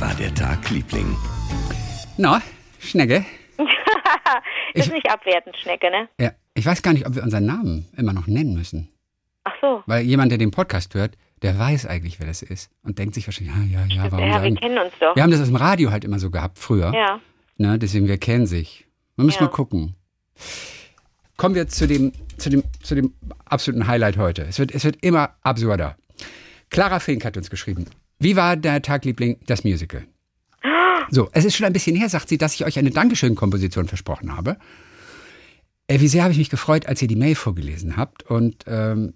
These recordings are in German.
War der Tag, Liebling? Na, Schnecke? das Ich- ist nicht abwertend, Schnecke, ne? Ja, ich weiß gar nicht, ob wir unseren Namen immer noch nennen müssen. Ach so. Weil jemand, der den Podcast hört, der weiß eigentlich, wer das ist. Und denkt sich wahrscheinlich, ja, ja, ja, warum ja, wir sagen... kennen uns doch. Wir haben das aus dem Radio halt immer so gehabt früher. Ja. Ne, deswegen, wir kennen sich. Wir müssen Ja. mal gucken. Kommen wir zu dem, zu, dem, zu dem absoluten Highlight heute. Es wird, es wird immer absurder. Clara Fink hat uns geschrieben. Wie war der Tag, Liebling, das Musical? So, es ist schon ein bisschen her, sagt sie, dass ich euch eine Dankeschön-Komposition versprochen habe. Äh, wie sehr habe ich mich gefreut, als ihr die Mail vorgelesen habt. Und ähm,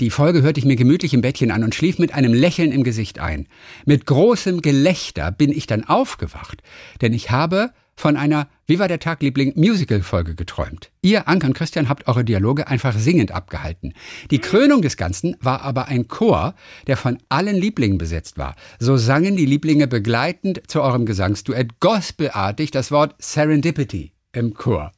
die Folge hörte ich mir gemütlich im Bettchen an und schlief mit einem Lächeln im Gesicht ein. Mit großem Gelächter bin ich dann aufgewacht, denn ich habe von einer Wie war der Tag, Liebling Musical-Folge geträumt. Ihr, Anke und Christian, habt eure Dialoge einfach singend abgehalten. Die Krönung des Ganzen war aber ein Chor, der von allen Lieblingen besetzt war. So sangen die Lieblinge begleitend zu eurem Gesangsduett gospelartig das Wort Serendipity im Chor.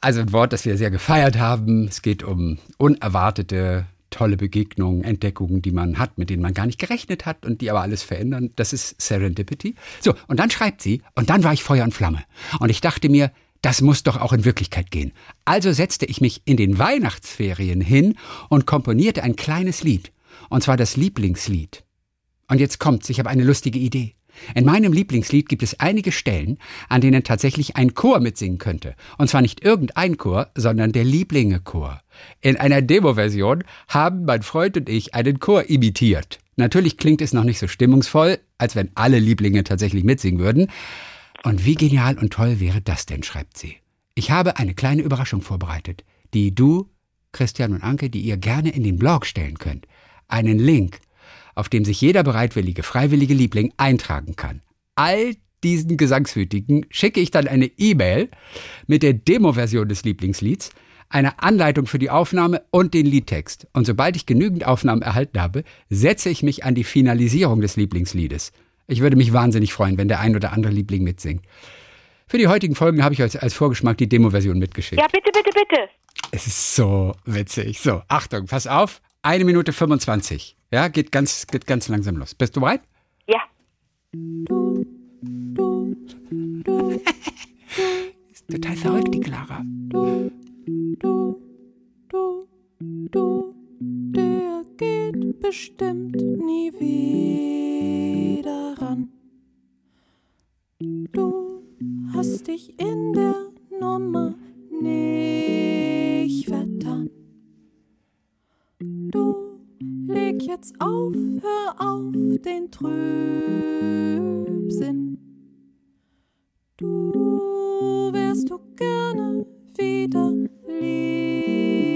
Also ein Wort, das wir sehr gefeiert haben. Es geht um unerwartete, tolle Begegnungen, Entdeckungen, die man hat, mit denen man gar nicht gerechnet hat und die aber alles verändern. Das ist Serendipity. So, und dann schreibt sie, und dann war ich Feuer und Flamme. Und ich dachte mir, das muss doch auch in Wirklichkeit gehen. Also setzte ich mich in den Weihnachtsferien hin und komponierte ein kleines Lied. Und zwar das Lieblingslied. Und jetzt kommt's, ich habe eine lustige Idee. In meinem Lieblingslied gibt es einige Stellen, an denen tatsächlich ein Chor mitsingen könnte. Und zwar nicht irgendein Chor, sondern der Lieblinge-Chor. In einer Demo-Version haben mein Freund und ich einen Chor imitiert. Natürlich klingt es noch nicht so stimmungsvoll, als wenn alle Lieblinge tatsächlich mitsingen würden. Und wie genial und toll wäre das denn, schreibt sie. Ich habe eine kleine Überraschung vorbereitet, die du, Christian und Anke, die ihr gerne in den Blog stellen könnt. Einen Link, auf dem sich jeder bereitwillige, freiwillige Liebling eintragen kann. All diesen Gesangswütigen schicke ich dann eine E-Mail mit der Demo-Version des Lieblingslieds, einer Anleitung für die Aufnahme und den Liedtext. Und sobald ich genügend Aufnahmen erhalten habe, setze ich mich an die Finalisierung des Lieblingsliedes. Ich würde mich wahnsinnig freuen, wenn der ein oder andere Liebling mitsingt. Für die heutigen Folgen habe ich euch als Vorgeschmack die Demo-Version mitgeschickt. Ja, bitte, bitte, bitte. Es ist so witzig. So, Achtung, pass auf. Eine Minute 25. Ja, geht ganz, geht ganz langsam los. Bist du bereit? Ja. Ist total verrückt, die Clara. Der geht bestimmt nie wieder ran. Du hast dich in der Nummer nicht vertan. Leg jetzt auf, hör auf den Trübsinn. Du wärst du gerne wieder Liebling,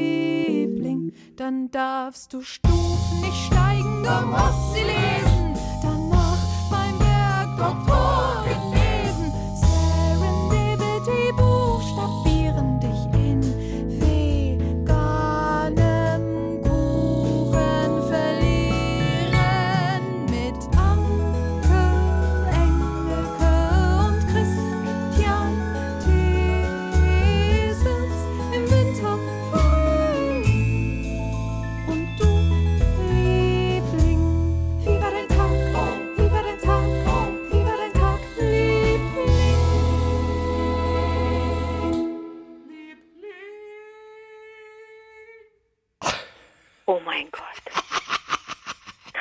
dann darfst du Stufen nicht steigen, du musst sie lesen. Danach beim Bergdoktor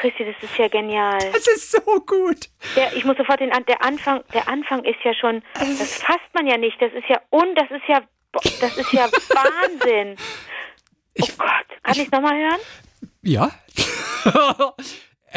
Christi, das ist ja genial. Es ist so gut. Der, ich muss sofort den der Anfang, der Anfang ist ja schon, das fasst man ja nicht. Das ist ja un, das ist ja, das ist ja Wahnsinn. Oh Gott, kann ich es nochmal hören? Ja.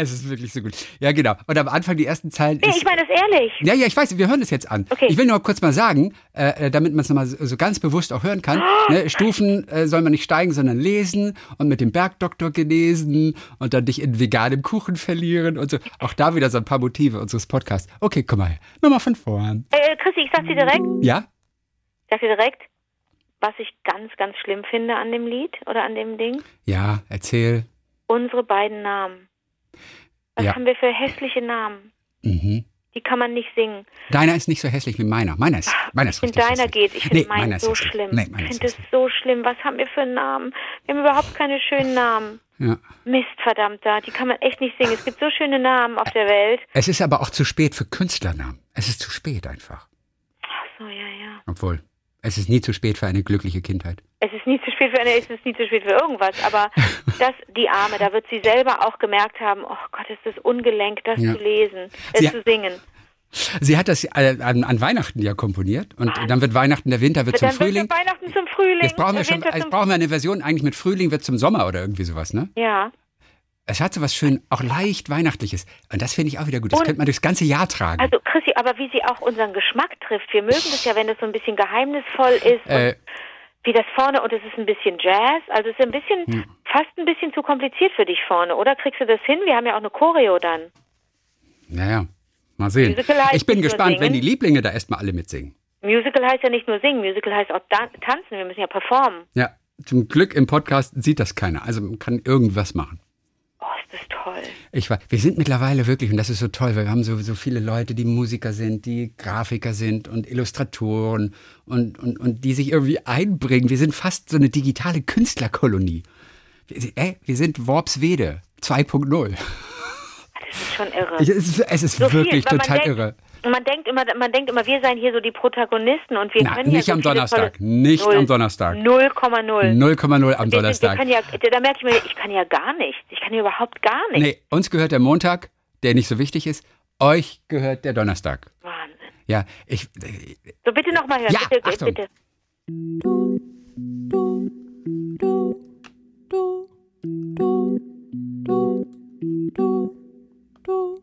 es ist wirklich so gut. Ja, genau. Und am Anfang die ersten Zeilen. Nee, ich meine das ehrlich. ja, ja, ich weiß, wir hören es jetzt an. Okay. Ich will nur kurz mal sagen, äh, damit man es nochmal so, so ganz bewusst auch hören kann. ne, Stufen äh, soll man nicht steigen, sondern lesen und mit dem Bergdoktor genesen und dann dich in veganem Kuchen verlieren und so. Auch da wieder so ein paar Motive unseres Podcasts. Okay, komm mal. Nochmal von vorn. Äh, Christi, ich sag dir direkt, Ja? ich sag dir direkt, was ich ganz, ganz schlimm finde an dem Lied oder an dem Ding. Ja, erzähl. Unsere beiden Namen. Was Ja. haben wir für hässliche Namen? Mhm. Die kann man nicht singen. Deiner ist nicht so hässlich wie meiner. Meiner ist, meiner ist richtig deiner hässlich. geht. Ich finde Nee, meiner so hässlich. schlimm. Nee, ich finde es so schlimm. Was haben wir für Namen? Wir haben überhaupt keine schönen Namen. Ja. Mist, verdammter, die kann man echt nicht singen. Es gibt so schöne Namen auf der Welt. Es ist aber auch zu spät für Künstlernamen. Es ist zu spät einfach. Ach so, ja, ja. Obwohl, es ist nie zu spät für eine glückliche Kindheit. Es ist nie zu spät für eine, es ist nie zu spät für irgendwas, aber das, die Arme, da wird sie selber auch gemerkt haben, oh Gott, ist das ungelenk, das Ja. zu lesen, das Sie- zu singen. Sie hat das äh, an, an Weihnachten ja komponiert und dann wird Weihnachten, der Winter wird zum Dann Frühling. wird Weihnachten zum Frühling. Jetzt brauchen wir schon, jetzt zum- brauchen wir eine Version eigentlich mit Frühling wird zum Sommer oder irgendwie sowas, ne? Ja, Es hat so was schön, auch leicht Weihnachtliches. Und das finde ich auch wieder gut. Das Und- könnte man durchs ganze Jahr tragen. also Chrissy, aber wie sie auch unseren Geschmack trifft, wir mögen das ja, wenn das so ein bisschen geheimnisvoll ist Äh, und wie das vorne und es ist ein bisschen Jazz, also es ist ein bisschen, Hm. fast ein bisschen zu kompliziert für dich vorne, oder? Kriegst du das hin? Wir haben ja auch eine Choreo dann. naja, mal sehen. Musical Ich bin gespannt, wenn die. Lieblinge da erstmal alle mitsingen. Musical heißt ja nicht nur singen, Musical heißt auch tanzen, wir müssen ja performen. Ja, zum Glück im Podcast sieht das keiner. Also man kann irgendwas machen. Oh, ist das toll. Ich war, wir sind mittlerweile wirklich, und das ist so toll, weil wir haben so, so viele Leute, die Musiker sind, die Grafiker sind und Illustratoren und, und, und die sich irgendwie einbringen. Wir sind fast so eine digitale Künstlerkolonie. Wir, ey, wir sind Worpswede 2.0. Das ist schon irre. Es ist, es ist So viel, wirklich man total denkt, irre. Man denkt immer, man denkt immer, wir seien hier so die Protagonisten und wir Na, können nicht ja so am Donnerstag, nicht 0, am Donnerstag. 0,0. 0,0 am Donnerstag. Ja, da merke ich mir, ich kann ja gar nichts. Ich kann ja überhaupt gar nichts. Nee, uns gehört der Montag, der nicht so wichtig ist. Euch gehört der Donnerstag. Wahnsinn. Ja, ich. so bitte nochmal hören. Ja, bitte, Achtung. bitte. Du, du, du, du, du, du, du,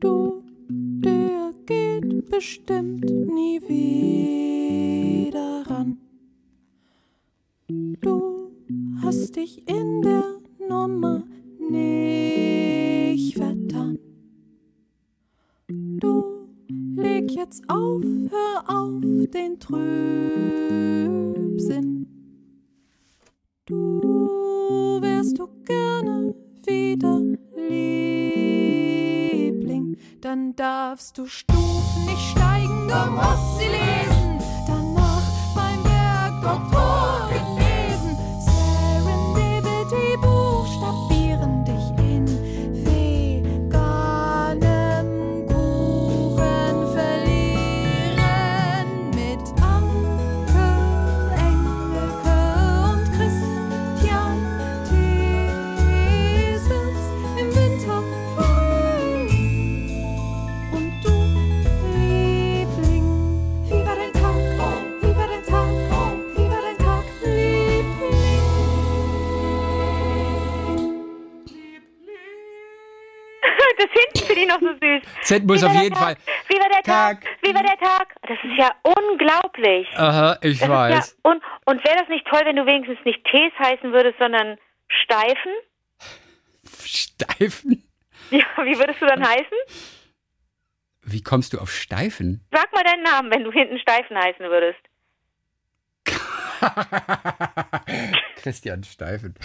du der geht bestimmt nie wieder ran. Du hast dich in der Nummer nicht vertan. Du leg jetzt auf, hör auf den Trübsinn. Du wärst du gerne wieder Liebling, dann darfst du Stufen nicht steigen, du musst sie lesen. Z muss auf jeden Tag? Fall. Wie war der Tag? Tag. Wie war der Tag? Das ist ja unglaublich. Aha, ich Das weiß. Ja un und wäre das nicht toll, wenn du wenigstens nicht Tees heißen würdest, sondern Steifen? Steifen? Ja, wie würdest du dann heißen? Wie kommst du auf Steifen? Sag mal deinen Namen, wenn du hinten Steifen heißen würdest. Christian Steifen.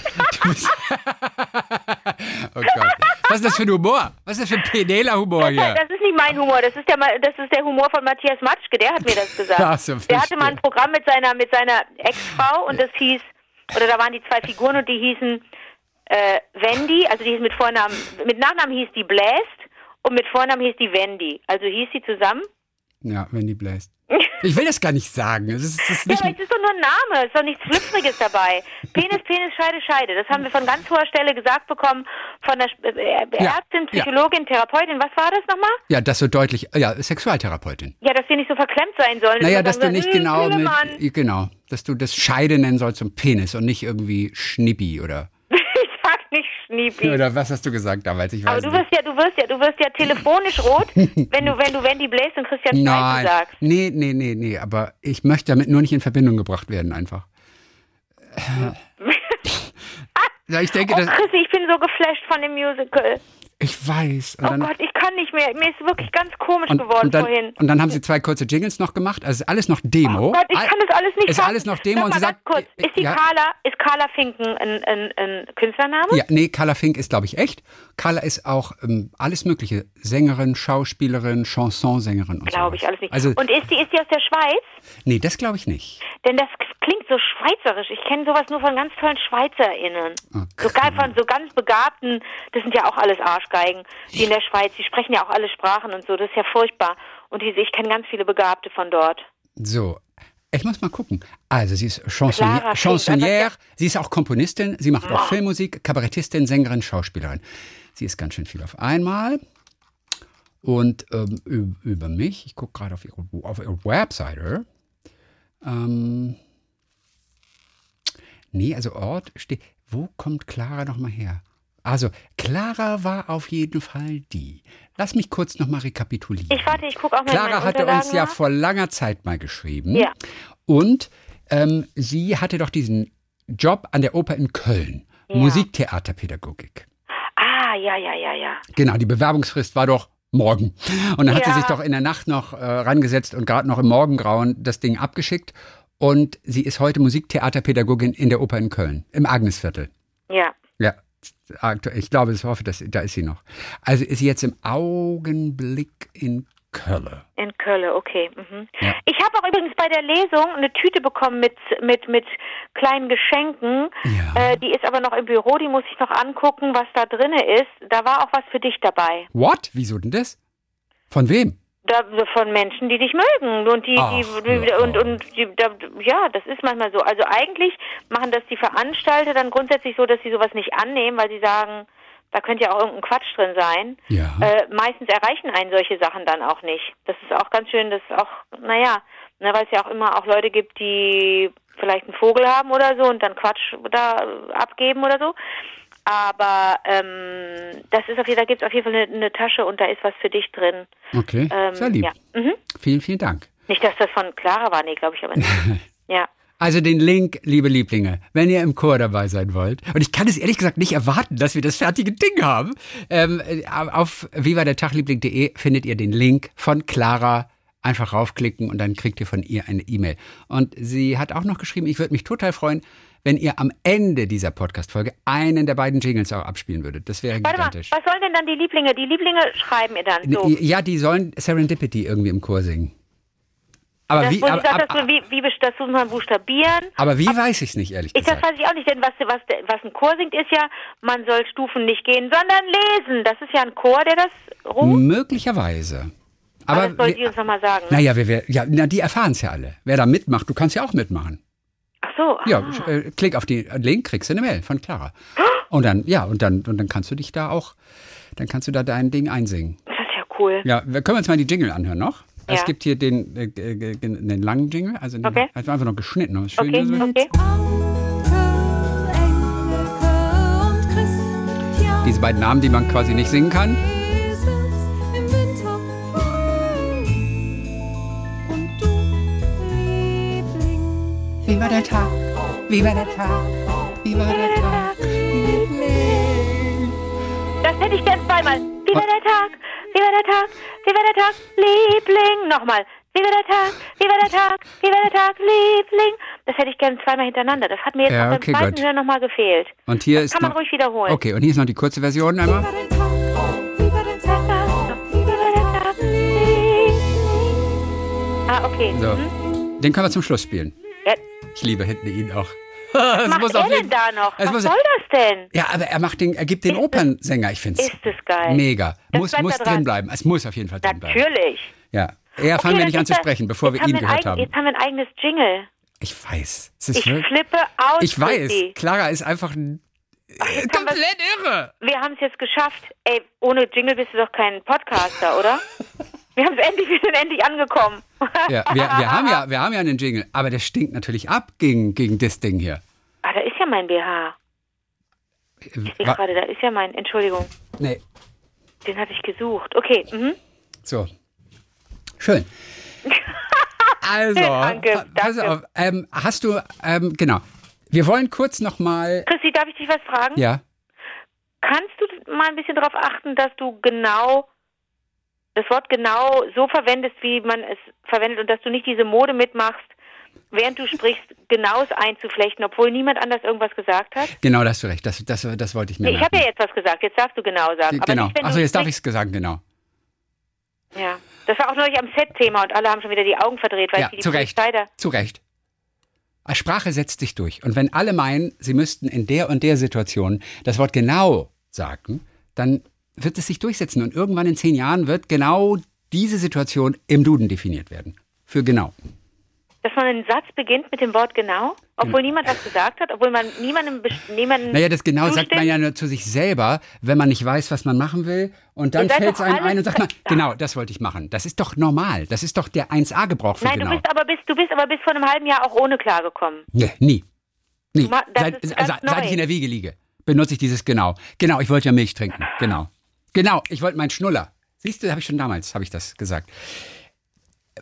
Oh Gott. Was ist das für ein Humor? Was ist das für ein Penela-Humor hier? Das ist nicht mein Humor, das ist der, das ist der Humor von Matthias Matschke, der hat mir das gesagt. Ach so, der hatte mal ein. Programm mit seiner, mit seiner Ex-Frau und das hieß, oder da waren die zwei Figuren und die hießen äh, Wendy, also die hieß mit Vornamen, mit Nachnamen hieß die Bläst und mit Vornamen hieß die Wendy. Also hieß sie zusammen. Ja, wenn die bläst. Ich will das gar nicht sagen. Es ist, es ist Ja, nicht, aber es ist doch nur ein Name, es ist doch nichts Flüpfriges dabei. Penis, Penis, Scheide, Scheide. Das haben wir von ganz hoher Stelle gesagt bekommen von der äh, äh, Ja, Ärztin, ja. Psychologin, Therapeutin. Was war das nochmal? ja, das so deutlich. Ja, Sexualtherapeutin. Ja, dass wir nicht so verklemmt sein sollen. Naja, Und dass du nicht hm, genau Pillemann. mit, genau, dass du das Scheide nennen sollst zum Penis und nicht irgendwie Schnippi oder Schniepi. oder was hast du gesagt damals? Ich weiß Aber du nicht. wirst ja, du wirst ja, du wirst ja telefonisch rot, wenn du, wenn du Wendy Blaze und Christian Nein, sagst. nee, nee, nee, nee, aber ich möchte damit nur nicht in Verbindung gebracht werden einfach. Ja, ich denke, Oh, das, Chrissy, ich bin so geflasht von dem Musical. Ich weiß. Oh Gott, ich kann nicht mehr. Mir ist wirklich ganz komisch und, geworden und, dann, vorhin. und dann haben sie zwei kurze Jingles noch gemacht. Also ist alles noch Demo. Oh Gott, ich All- kann das alles nicht Ist fassen. alles noch Demo Sag und sie sagt. kurz, ist die ja, Carla, ist Carla Finken ein, ein, ein Künstlername? Ja, nee, Carla Fink ist, glaube ich, echt. Carla ist auch ähm, alles Mögliche. Sängerin, Schauspielerin, Chansonsängerin und so. Glaube ich alles nicht. Also, und ist die, ist die aus der Schweiz? nee, das glaube ich nicht. Denn das klingt so schweizerisch. Ich kenne sowas nur von ganz tollen SchweizerInnen. Okay. Sogar von so ganz begabten, das sind ja auch alles Arschgeigen, die in der Schweiz, die sprechen ja auch alle Sprachen und so, das ist ja furchtbar. Und diese, ich kenne ganz viele Begabte von dort. So, ich muss mal gucken. Also, sie ist Chansonnière, Clara Chansonnière sie ist auch Komponistin, sie macht auch Filmmusik, Kabarettistin, Sängerin, Schauspielerin. Sie ist ganz schön viel auf einmal. Und ähm, über mich, ich gucke gerade auf ihre, auf ihre Webseite. Ähm, nee, also Ort steht. Wo kommt Clara nochmal her? Also, Clara war auf jeden Fall die. Lass mich kurz nochmal rekapitulieren. Ich warte, ich gucke auch mal Clara hatte uns ja nach. vor langer Zeit mal geschrieben. Ja. Und ähm, sie hatte doch diesen Job an der Oper in Köln. Ja. Musiktheaterpädagogik. Ah, ja, ja, ja, ja. Genau, die Bewerbungsfrist war doch morgen. Und dann hat sie Ja. sich doch in der Nacht noch äh, rangesetzt und gerade noch im Morgengrauen das Ding abgeschickt. Und sie ist heute Musiktheaterpädagogin in der Oper in Köln, im Agnesviertel. Ja. Ja. Ich glaube, ich hoffe, dass, da ist sie noch. Also ist sie jetzt im Augenblick in Köln. In Köln, okay. Mhm. Ja. Ich habe auch übrigens bei der Lesung eine Tüte bekommen mit, mit, mit kleinen Geschenken. Ja. Äh, die ist aber noch im Büro, die muss ich noch angucken, was da drinne ist. Da war auch was für dich dabei. What? Wieso denn das? Von wem? Da, von Menschen, die dich mögen. Und die, Ach, die, die hör und, und die, da, ja, das ist manchmal so. Also eigentlich machen das die Veranstalter dann grundsätzlich so, dass sie sowas nicht annehmen, weil sie sagen, da könnte ja auch irgendein Quatsch drin sein. Ja. Äh, meistens erreichen einen solche Sachen dann auch nicht. Das ist auch ganz schön, das ist auch, naja, ne, weil es ja auch immer auch Leute gibt, die vielleicht einen Vogel haben oder so und dann Quatsch da abgeben oder so. Aber ähm, das ist auf jeden, da gibt es auf jeden Fall eine, eine Tasche und da ist was für dich drin. Okay, Ähm, sehr lieb. Ja. Mhm. Vielen, vielen Dank. Nicht, dass das von Clara war, nee, glaube ich aber nicht. ja. Also den Link, liebe Lieblinge, wenn ihr im Chor dabei sein wollt. Und ich kann es ehrlich gesagt nicht erwarten, dass wir das fertige Ding haben. Ähm, äh, auf vivadertagliebling.de findet ihr den Link von Clara. Einfach raufklicken und dann kriegt ihr von ihr eine E-Mail. Und sie hat auch noch geschrieben, ich würde mich total freuen, wenn ihr am Ende dieser Podcast-Folge einen der beiden Jingles auch abspielen würdet. Das wäre Warte mal, gigantisch. was sollen denn dann die Lieblinge? Die Lieblinge schreiben ihr dann so. Ja, die sollen Serendipity irgendwie im Chor singen. Aber Das, wie, aber, sagt, aber, dass du, wie, wie das muss man buchstabieren. aber wie weiß ich es nicht, ehrlich Ich, das gesagt. weiß ich auch nicht, denn was, was, was ein Chor singt, ist ja, man soll Stufen nicht gehen, sondern lesen. Das ist ja ein Chor, der das ruft. Möglicherweise. Aber, Aber das soll die uns nochmal sagen. Ne? Naja, wir, wir, ja, na, die erfahren es ja alle. Wer da mitmacht, du kannst ja auch mitmachen. So. Ja, ah. äh, klick auf den Link, kriegst du eine Mail von Clara. Und dann, ja, und dann, und dann kannst du dich da auch, dann kannst du da dein Ding einsingen. Das ist ja cool. Ja, wir können uns mal die Jingle anhören noch. Es Ja. gibt hier den, äh, äh, äh, den langen Jingle, also den, Okay. also einfach noch geschnitten. aber ist schön, Okay, okay. Und. Diese beiden Namen, die man quasi nicht singen kann. Wie war der Tag? Wie war der Tag? Wie war der Tag? Das hätte ich gern zweimal. Wie war der Tag? Wie war der Tag? Wie war der Tag? Liebling. Nochmal. Wie war der Tag? Wie war der Tag? Wie war der Tag? Liebling. Das hätte ich gern zweimal hintereinander. Das hat mir jetzt Ja, auch beim okay, zweiten. Hören nochmal gefehlt. Und hier Das ist kann man noch, ruhig wiederholen. Okay, und hier ist noch die kurze Version wie einmal. war dein Tag? Wie war dein Tag? Wie war der Tag? Liebling. Ah, okay. So, Mhm. den können wir zum Schluss spielen. Ich liebe hinten ihn auch. was macht er denn da noch? Was muss- soll das denn? Ja, aber er macht den, er gibt den Ist Opernsänger. Ich finde es Ist es geil. mega. Das muss muss drin bleiben. Es muss auf jeden Fall drin bleiben. Natürlich. Ja. Eher fangen Okay, wir nicht an zu sprechen, bevor wir ihn wir gehört eigen- haben. Jetzt haben wir ein eigenes Jingle. Ich weiß. Es ist Ich wirklich, flippe aus. ich weiß. Christi. Clara ist einfach ein, wir's- komplett irre. Wir haben es jetzt geschafft. Ey, ohne Jingle bist du doch kein Podcaster, oder? Wir haben es endlich, wir sind endlich angekommen. Ja, wir, wir, haben ja, wir haben ja einen Jingle, aber der stinkt natürlich ab gegen, gegen das Ding hier. Ah, da ist ja mein BH. Ich sehe Wa- gerade, da ist ja mein, Entschuldigung, Nee, den hatte ich gesucht. Okay, mhm. so. Schön. Also, Danke, pa- pass danke. auf. Ähm, hast du, ähm, genau. Wir wollen kurz nochmal. Christi, darf ich dich was fragen? Ja. Kannst du mal ein bisschen darauf achten, dass du genau das Wort genau so verwendest, wie man es verwendet und dass du nicht diese Mode mitmachst, während du sprichst, genaues einzuflechten, obwohl niemand anders irgendwas gesagt hat? Genau, da hast du recht. Das, das, das wollte ich mir Nee, ich habe ja jetzt was gesagt, jetzt darfst du genau sagen. Aber genau. nicht, Achso, jetzt darf ich es gesagt, genau. Ja, das war auch neulich am Set-Thema und alle haben schon wieder die Augen verdreht, weil Ja, die zu Recht. Zu Recht. Sprache setzt sich durch. Und wenn alle meinen, sie müssten in der und der Situation das Wort genau sagen, dann wird es sich durchsetzen. Und irgendwann in zehn Jahren wird genau diese Situation im Duden definiert werden. Für genau. Dass man einen Satz beginnt mit dem Wort genau, obwohl niemand was gesagt hat, obwohl man niemandem, niemandem Naja, das genau sagt zustimmt? man ja nur zu sich selber, wenn man nicht weiß, was man machen will. Und dann fällt es einem ein und sagt man, genau, das wollte ich machen. Das ist doch normal. Das ist doch der 1A-Gebrauch für Nein, genau. du bist aber bis du bist aber bis vor einem halben Jahr auch ohne klargekommen. Nee, nie. Das Seit, ist also, seit ich in der Wiege liege, benutze ich dieses genau. Genau, ich wollte ja Milch trinken. Genau. Genau, ich wollte meinen Schnuller. Siehst du, habe ich schon damals, habe ich das gesagt.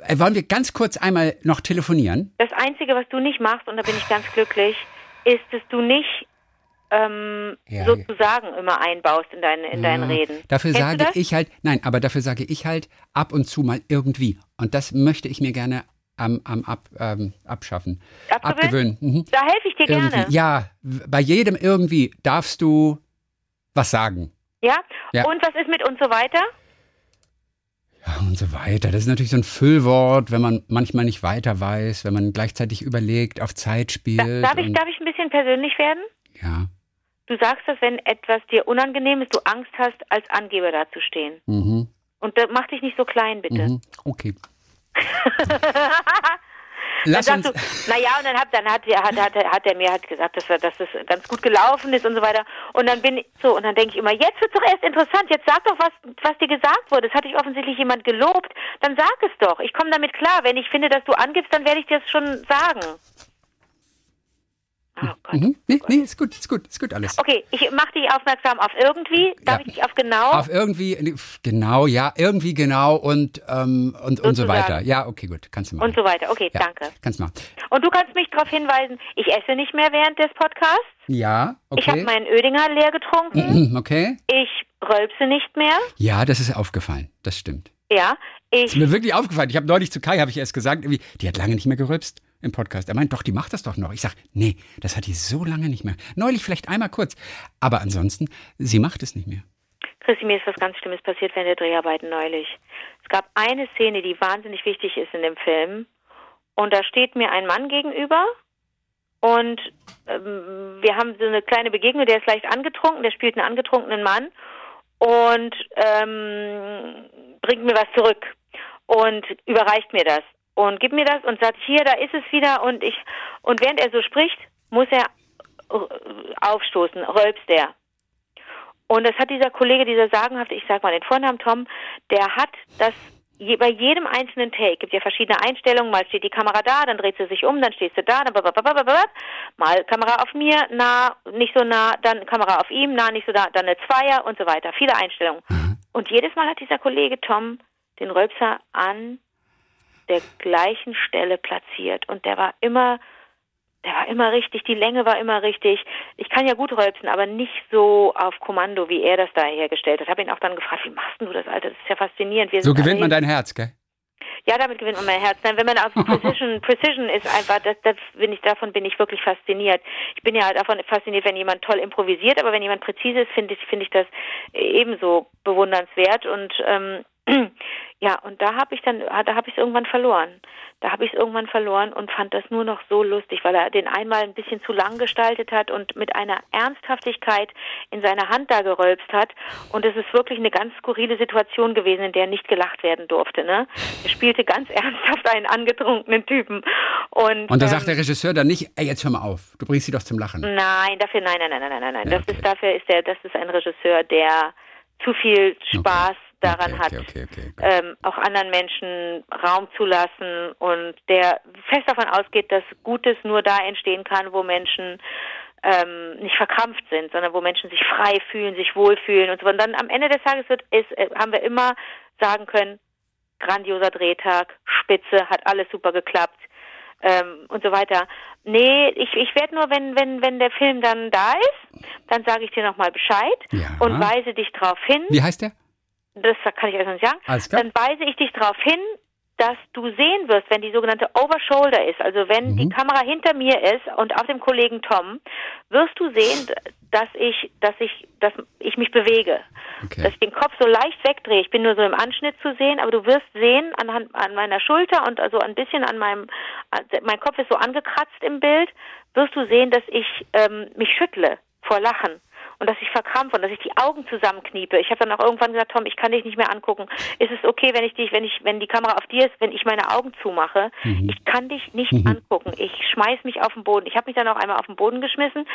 Äh, Wollen wir ganz kurz einmal noch telefonieren? Das Einzige, was du nicht machst, und da bin ich ganz glücklich, ist, dass du nicht ähm, Ja, sozusagen immer einbaust in, deine, in deinen Reden. Dafür Kennst sage ich halt, nein, aber dafür sage ich halt ab und zu mal irgendwie. Und das möchte ich mir gerne am, am ab, ähm, abschaffen. Abgewöhnen? Mhm. Da helfe ich dir Irgendwie. gerne. Ja, bei jedem irgendwie darfst du was sagen. Ja? Ja. Und was ist mit und so weiter? Ja, und so weiter. Das ist natürlich so ein Füllwort, wenn man manchmal nicht weiter weiß, wenn man gleichzeitig überlegt, auf Zeit Da, spielt. darf, ich, darf ich ein bisschen persönlich werden? ja. Du sagst das, wenn etwas dir unangenehm ist, du Angst hast, als Angeber dazustehen. Mhm. Und da, mach dich nicht so klein, bitte. Mhm. Okay. Dann Lass sagst uns. du, naja, und dann hat, dann hat, er- hat, hat, hat er mir halt gesagt, dass, dass das ganz gut gelaufen ist und so weiter. Und dann bin ich, so, und dann denke ich immer, jetzt wird's doch erst interessant, jetzt sag doch, was, was dir gesagt wurde. Das hat dich offensichtlich jemand gelobt. Dann sag es doch. Ich komme damit klar. Wenn ich finde, dass du angibst, dann werde ich dir das schon sagen. Oh Gott. Mhm. Nee, nee, ist gut, ist gut, ist gut alles. Okay, ich mache dich aufmerksam auf irgendwie. Darf Ja. ich dich auf genau? Auf irgendwie, genau, ja, irgendwie genau und, ähm, und, und so weiter. Ja, okay, gut, kannst du machen. und so weiter. Okay, ja, danke. Kannst du machen. Und du kannst mich darauf hinweisen, ich esse nicht mehr während des Podcasts. Ja, Ich habe okay. meinen Ödinger leer getrunken. Mhm, okay. Ich rölpse nicht mehr. Ja, das ist aufgefallen, das stimmt. Ja, Ist ich. mir wirklich aufgefallen. Ich habe neulich zu Kai, habe ich erst gesagt, irgendwie, die hat lange nicht mehr gerülpst im Podcast. Er meint, doch, die macht das doch noch. Ich sag, nee, das hat die so lange nicht mehr. Neulich vielleicht einmal kurz. Aber ansonsten, sie macht es nicht mehr. Christi, mir ist was ganz Schlimmes passiert während der Dreharbeiten neulich. Es gab eine Szene, die wahnsinnig wichtig ist in dem Film. Und da steht mir ein Mann gegenüber. Und ähm, wir haben so eine kleine Begegnung, der ist leicht angetrunken, der spielt einen angetrunkenen Mann und ähm, bringt mir was zurück und überreicht mir das und gibt mir das und sagt, hier, da ist es wieder und ich und während er so spricht, muss er äh, aufstoßen, rölpst er. Und das hat dieser Kollege, dieser sagenhafte, ich sag mal den Vornamen Tom, der hat das je, bei jedem einzelnen Take, gibt ja verschiedene Einstellungen, mal steht die Kamera da, dann dreht sie sich um, dann stehst du da, dann blablabla, mal Kamera auf mir, nah, nicht so nah, dann Kamera auf ihm, nah, nicht so da, dann eine Zweier und so weiter, viele Einstellungen. Und jedes Mal hat dieser Kollege Tom den Rölpser an der gleichen Stelle platziert und der war immer der war immer richtig, die Länge war immer richtig. Ich kann ja gut rülpsen, aber nicht so auf Kommando, wie er das da hergestellt hat. Habe ihn auch dann gefragt, wie machst du das, Alter? Das ist ja faszinierend. Wir So gewinnt man dein Herz, gell? ja, damit gewinnt man mein Herz. Nein, wenn man auf Precision, Precision ist einfach, das, das bin ich, davon bin ich wirklich fasziniert. Ich bin ja davon fasziniert, wenn jemand toll improvisiert, aber wenn jemand präzise ist, finde ich, finde ich das ebenso bewundernswert und ähm, ja, und da habe ich dann, da habe ich es irgendwann verloren. Da habe ich es irgendwann verloren und fand das nur noch so lustig, weil er den einmal ein bisschen zu lang gestaltet hat und mit einer Ernsthaftigkeit in seine Hand da gerölpst hat. Und es ist wirklich eine ganz skurrile Situation gewesen, in der nicht gelacht werden durfte. Ne? Er spielte ganz ernsthaft einen angetrunkenen Typen. Und, Und da ähm, sagt der Regisseur dann nicht, ey, jetzt hör mal auf, du bringst sie doch zum Lachen. Nein, dafür nein, nein, nein, nein, nein, nein. Ja, das okay. ist dafür ist der, das ist ein Regisseur, der zu viel Spaß okay, hat, okay, okay, okay, okay. Ähm, auch anderen Menschen Raum zu lassen und der fest davon ausgeht, dass Gutes nur da entstehen kann, wo Menschen ähm, nicht verkrampft sind, sondern wo Menschen sich frei fühlen, sich wohlfühlen und so. Und dann am Ende des Tages wird, ist, äh, haben wir immer sagen können, grandioser Drehtag, Spitze, hat alles super geklappt ähm, und so weiter. Nee, ich, ich werde nur, wenn, wenn, wenn der Film dann da ist, dann sage ich dir nochmal Bescheid Ja. und weise dich darauf hin, Wie heißt der? Das kann ich also nicht sagen, dann weise ich dich darauf hin, dass du sehen wirst, wenn die sogenannte Overshoulder ist, also wenn Mhm. die Kamera hinter mir ist und auf dem Kollegen Tom, wirst du sehen, dass ich, dass ich, dass ich mich bewege. Okay. Dass ich den Kopf so leicht wegdrehe. Ich bin nur so im Anschnitt zu sehen, aber du wirst sehen anhand an meiner Schulter und also ein bisschen an meinem, mein Kopf ist so angekratzt im Bild, wirst du sehen, dass ich ähm, mich schüttle vor Lachen und dass ich verkrampfe und dass ich die Augen zusammenkniepe. Ich habe dann auch irgendwann gesagt, Tom, ich kann dich nicht mehr angucken. Ist es okay, wenn ich dich, wenn ich, wenn die Kamera auf dir ist, wenn ich meine Augen zumache? Ich kann dich nicht angucken. Ich schmeiß mich auf den Boden. Ich habe mich dann auch einmal auf den Boden geschmissen.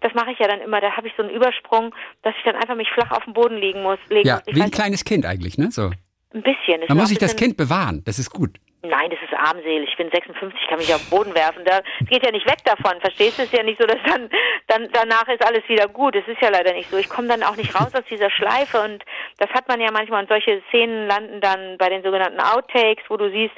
Das mache ich ja dann immer. Da habe ich so einen Übersprung, dass ich dann einfach mich flach auf den Boden liegen muss. Legen Ja, muss. Ich wie ein kleines Kind eigentlich, ne? So. ein bisschen. Man ist muss ein das Kind bewahren. Das ist gut. Nein, das ist armselig. Ich bin 56, kann mich auf den Boden werfen. Da, es geht ja nicht weg davon. Verstehst du? Es ist ja nicht so, dass dann, dann danach ist alles wieder gut. Es ist ja leider nicht so. Ich komme dann auch nicht raus aus dieser Schleife und das hat man ja manchmal. Und solche Szenen landen dann bei den sogenannten Outtakes, wo du siehst,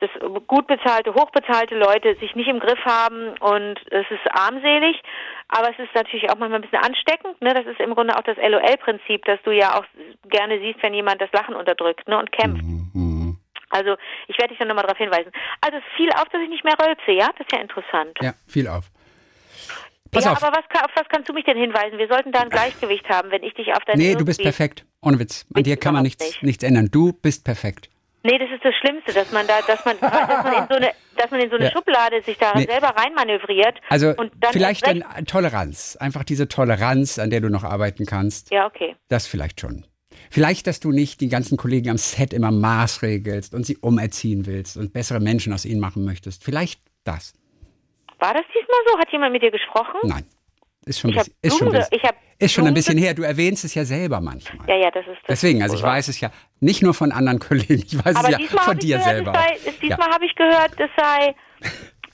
dass gut bezahlte, hochbezahlte Leute sich nicht im Griff haben und es ist armselig. Aber es ist natürlich auch manchmal ein bisschen ansteckend. Ne? Das ist im Grunde auch das LOL-Prinzip, dass du ja auch gerne siehst, wenn jemand das Lachen unterdrückt ne? und kämpft. Mhm. Also ich werde dich dann nochmal darauf hinweisen. Also es fiel auf, dass ich nicht mehr rülpse, ja? Das ist ja interessant. Ja, viel auf. Pass ja, auf. aber was, auf was kannst du mich denn hinweisen? Wir sollten da ein Gleichgewicht haben, wenn ich dich auf deine Nee, du bist perfekt. Ohne Witz. An dir kann man nichts, nicht. nichts ändern. Du bist perfekt. Nee, das ist das Schlimmste, dass man da, dass man, dass man in so eine, dass man in so eine Ja. Schublade sich da Nee. selber reinmanövriert. Also vielleicht dann Toleranz. Einfach diese Toleranz, an der du noch arbeiten kannst. Ja, okay. Das vielleicht schon. Vielleicht, dass du nicht die ganzen Kollegen am Set immer maßregelst und sie umerziehen willst und bessere Menschen aus ihnen machen möchtest. Vielleicht das. War das diesmal so? Hat jemand mit dir gesprochen? Nein. Ist schon, Ich bisschen, ist schon, bisschen, ist schon ein bisschen her. Du erwähnst es ja selber manchmal. Ja, ja, das ist das. Deswegen, also ich weiß es ja nicht nur von anderen Kollegen, ich weiß Aber es ja von dir gehört, selber. sei, es, diesmal habe ich gehört, es sei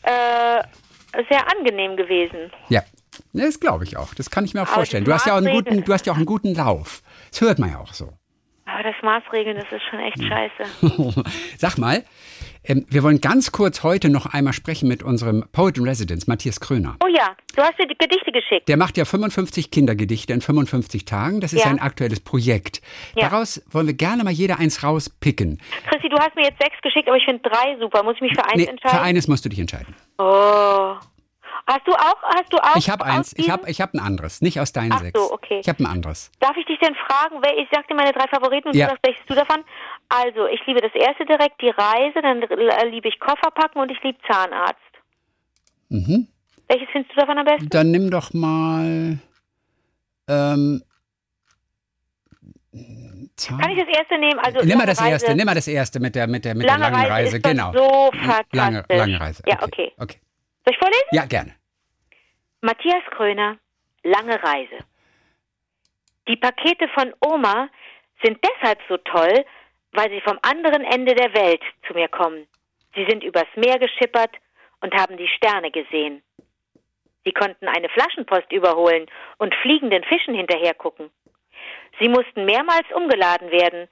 äh, sehr angenehm gewesen. Ja, ja das glaube ich auch. Das kann ich mir auch Aber vorstellen. Du hast ja auch einen guten, du hast ja auch einen guten Lauf. Das hört man ja auch so. Aber das Maßregeln, das ist schon echt Hm. scheiße. Sag mal, ähm, wir wollen ganz kurz heute noch einmal sprechen mit unserem Poet in Residence, Matthias Kröner. Oh ja, du hast dir die Gedichte geschickt. Der macht ja 55 Kindergedichte in 55 Tagen. Das ist Ja. ein aktuelles Projekt. Ja. Daraus wollen wir gerne mal jeder eins rauspicken. Christi, du hast mir jetzt sechs geschickt, aber ich finde drei super. Muss ich mich für eins Nee, entscheiden? für eines musst du dich entscheiden. Oh. Hast du auch, hast du auch? Ich habe eins, ich habe ich hab ein anderes, nicht aus deinen Ach sechs. so, okay. Ich habe ein anderes. Darf ich dich denn fragen, wer, ich sag dir meine drei Favoriten und Ja. du sagst, welches du davon? Also, ich liebe das erste direkt, die Reise, dann liebe ich Kofferpacken und ich liebe Zahnarzt. Mhm. Welches findest du davon am besten? Dann nimm doch mal. Ähm, Zahn- Kann ich das erste nehmen? Also, nimm mal das Reise, erste, nimm mal das erste mit der mit der mit der Lange langen Reise Reise, genau. so fantastisch. lange lange Reise. Ja, okay. Okay. Soll ich vorlesen? Ja, gerne. Matthias Kröner, lange Reise. Die Pakete von Oma sind deshalb so toll, weil sie vom anderen Ende der Welt zu mir kommen. Sie sind übers Meer geschippert und haben die Sterne gesehen. Sie konnten eine Flaschenpost überholen und fliegenden Fischen hinterhergucken. Sie mussten mehrmals umgeladen werden,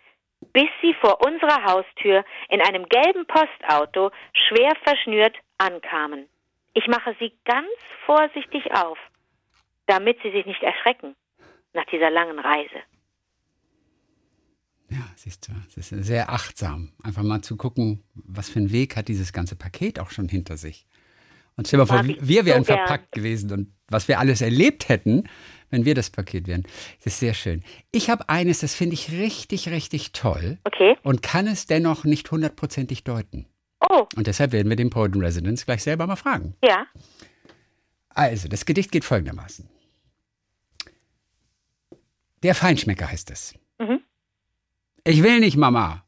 bis sie vor unserer Haustür in einem gelben Postauto schwer verschnürt ankamen. Ich mache sie ganz vorsichtig auf, damit sie sich nicht erschrecken nach dieser langen Reise. Ja, siehst du, es ist sehr achtsam, einfach mal zu gucken, was für einen Weg hat dieses ganze Paket auch schon hinter sich. Und stell dir mal vor, wir wären so verpackt gewesen und was wir alles erlebt hätten, wenn wir das Paket wären. Das ist sehr schön. Ich habe eines, das finde ich richtig, richtig toll Okay? und kann es dennoch nicht hundertprozentig deuten. Oh, Und deshalb werden wir den Poet in Residence gleich selber mal fragen. ja. Also, das Gedicht geht folgendermaßen. Der Feinschmecker heißt es. Mhm. Ich will nicht, Mama.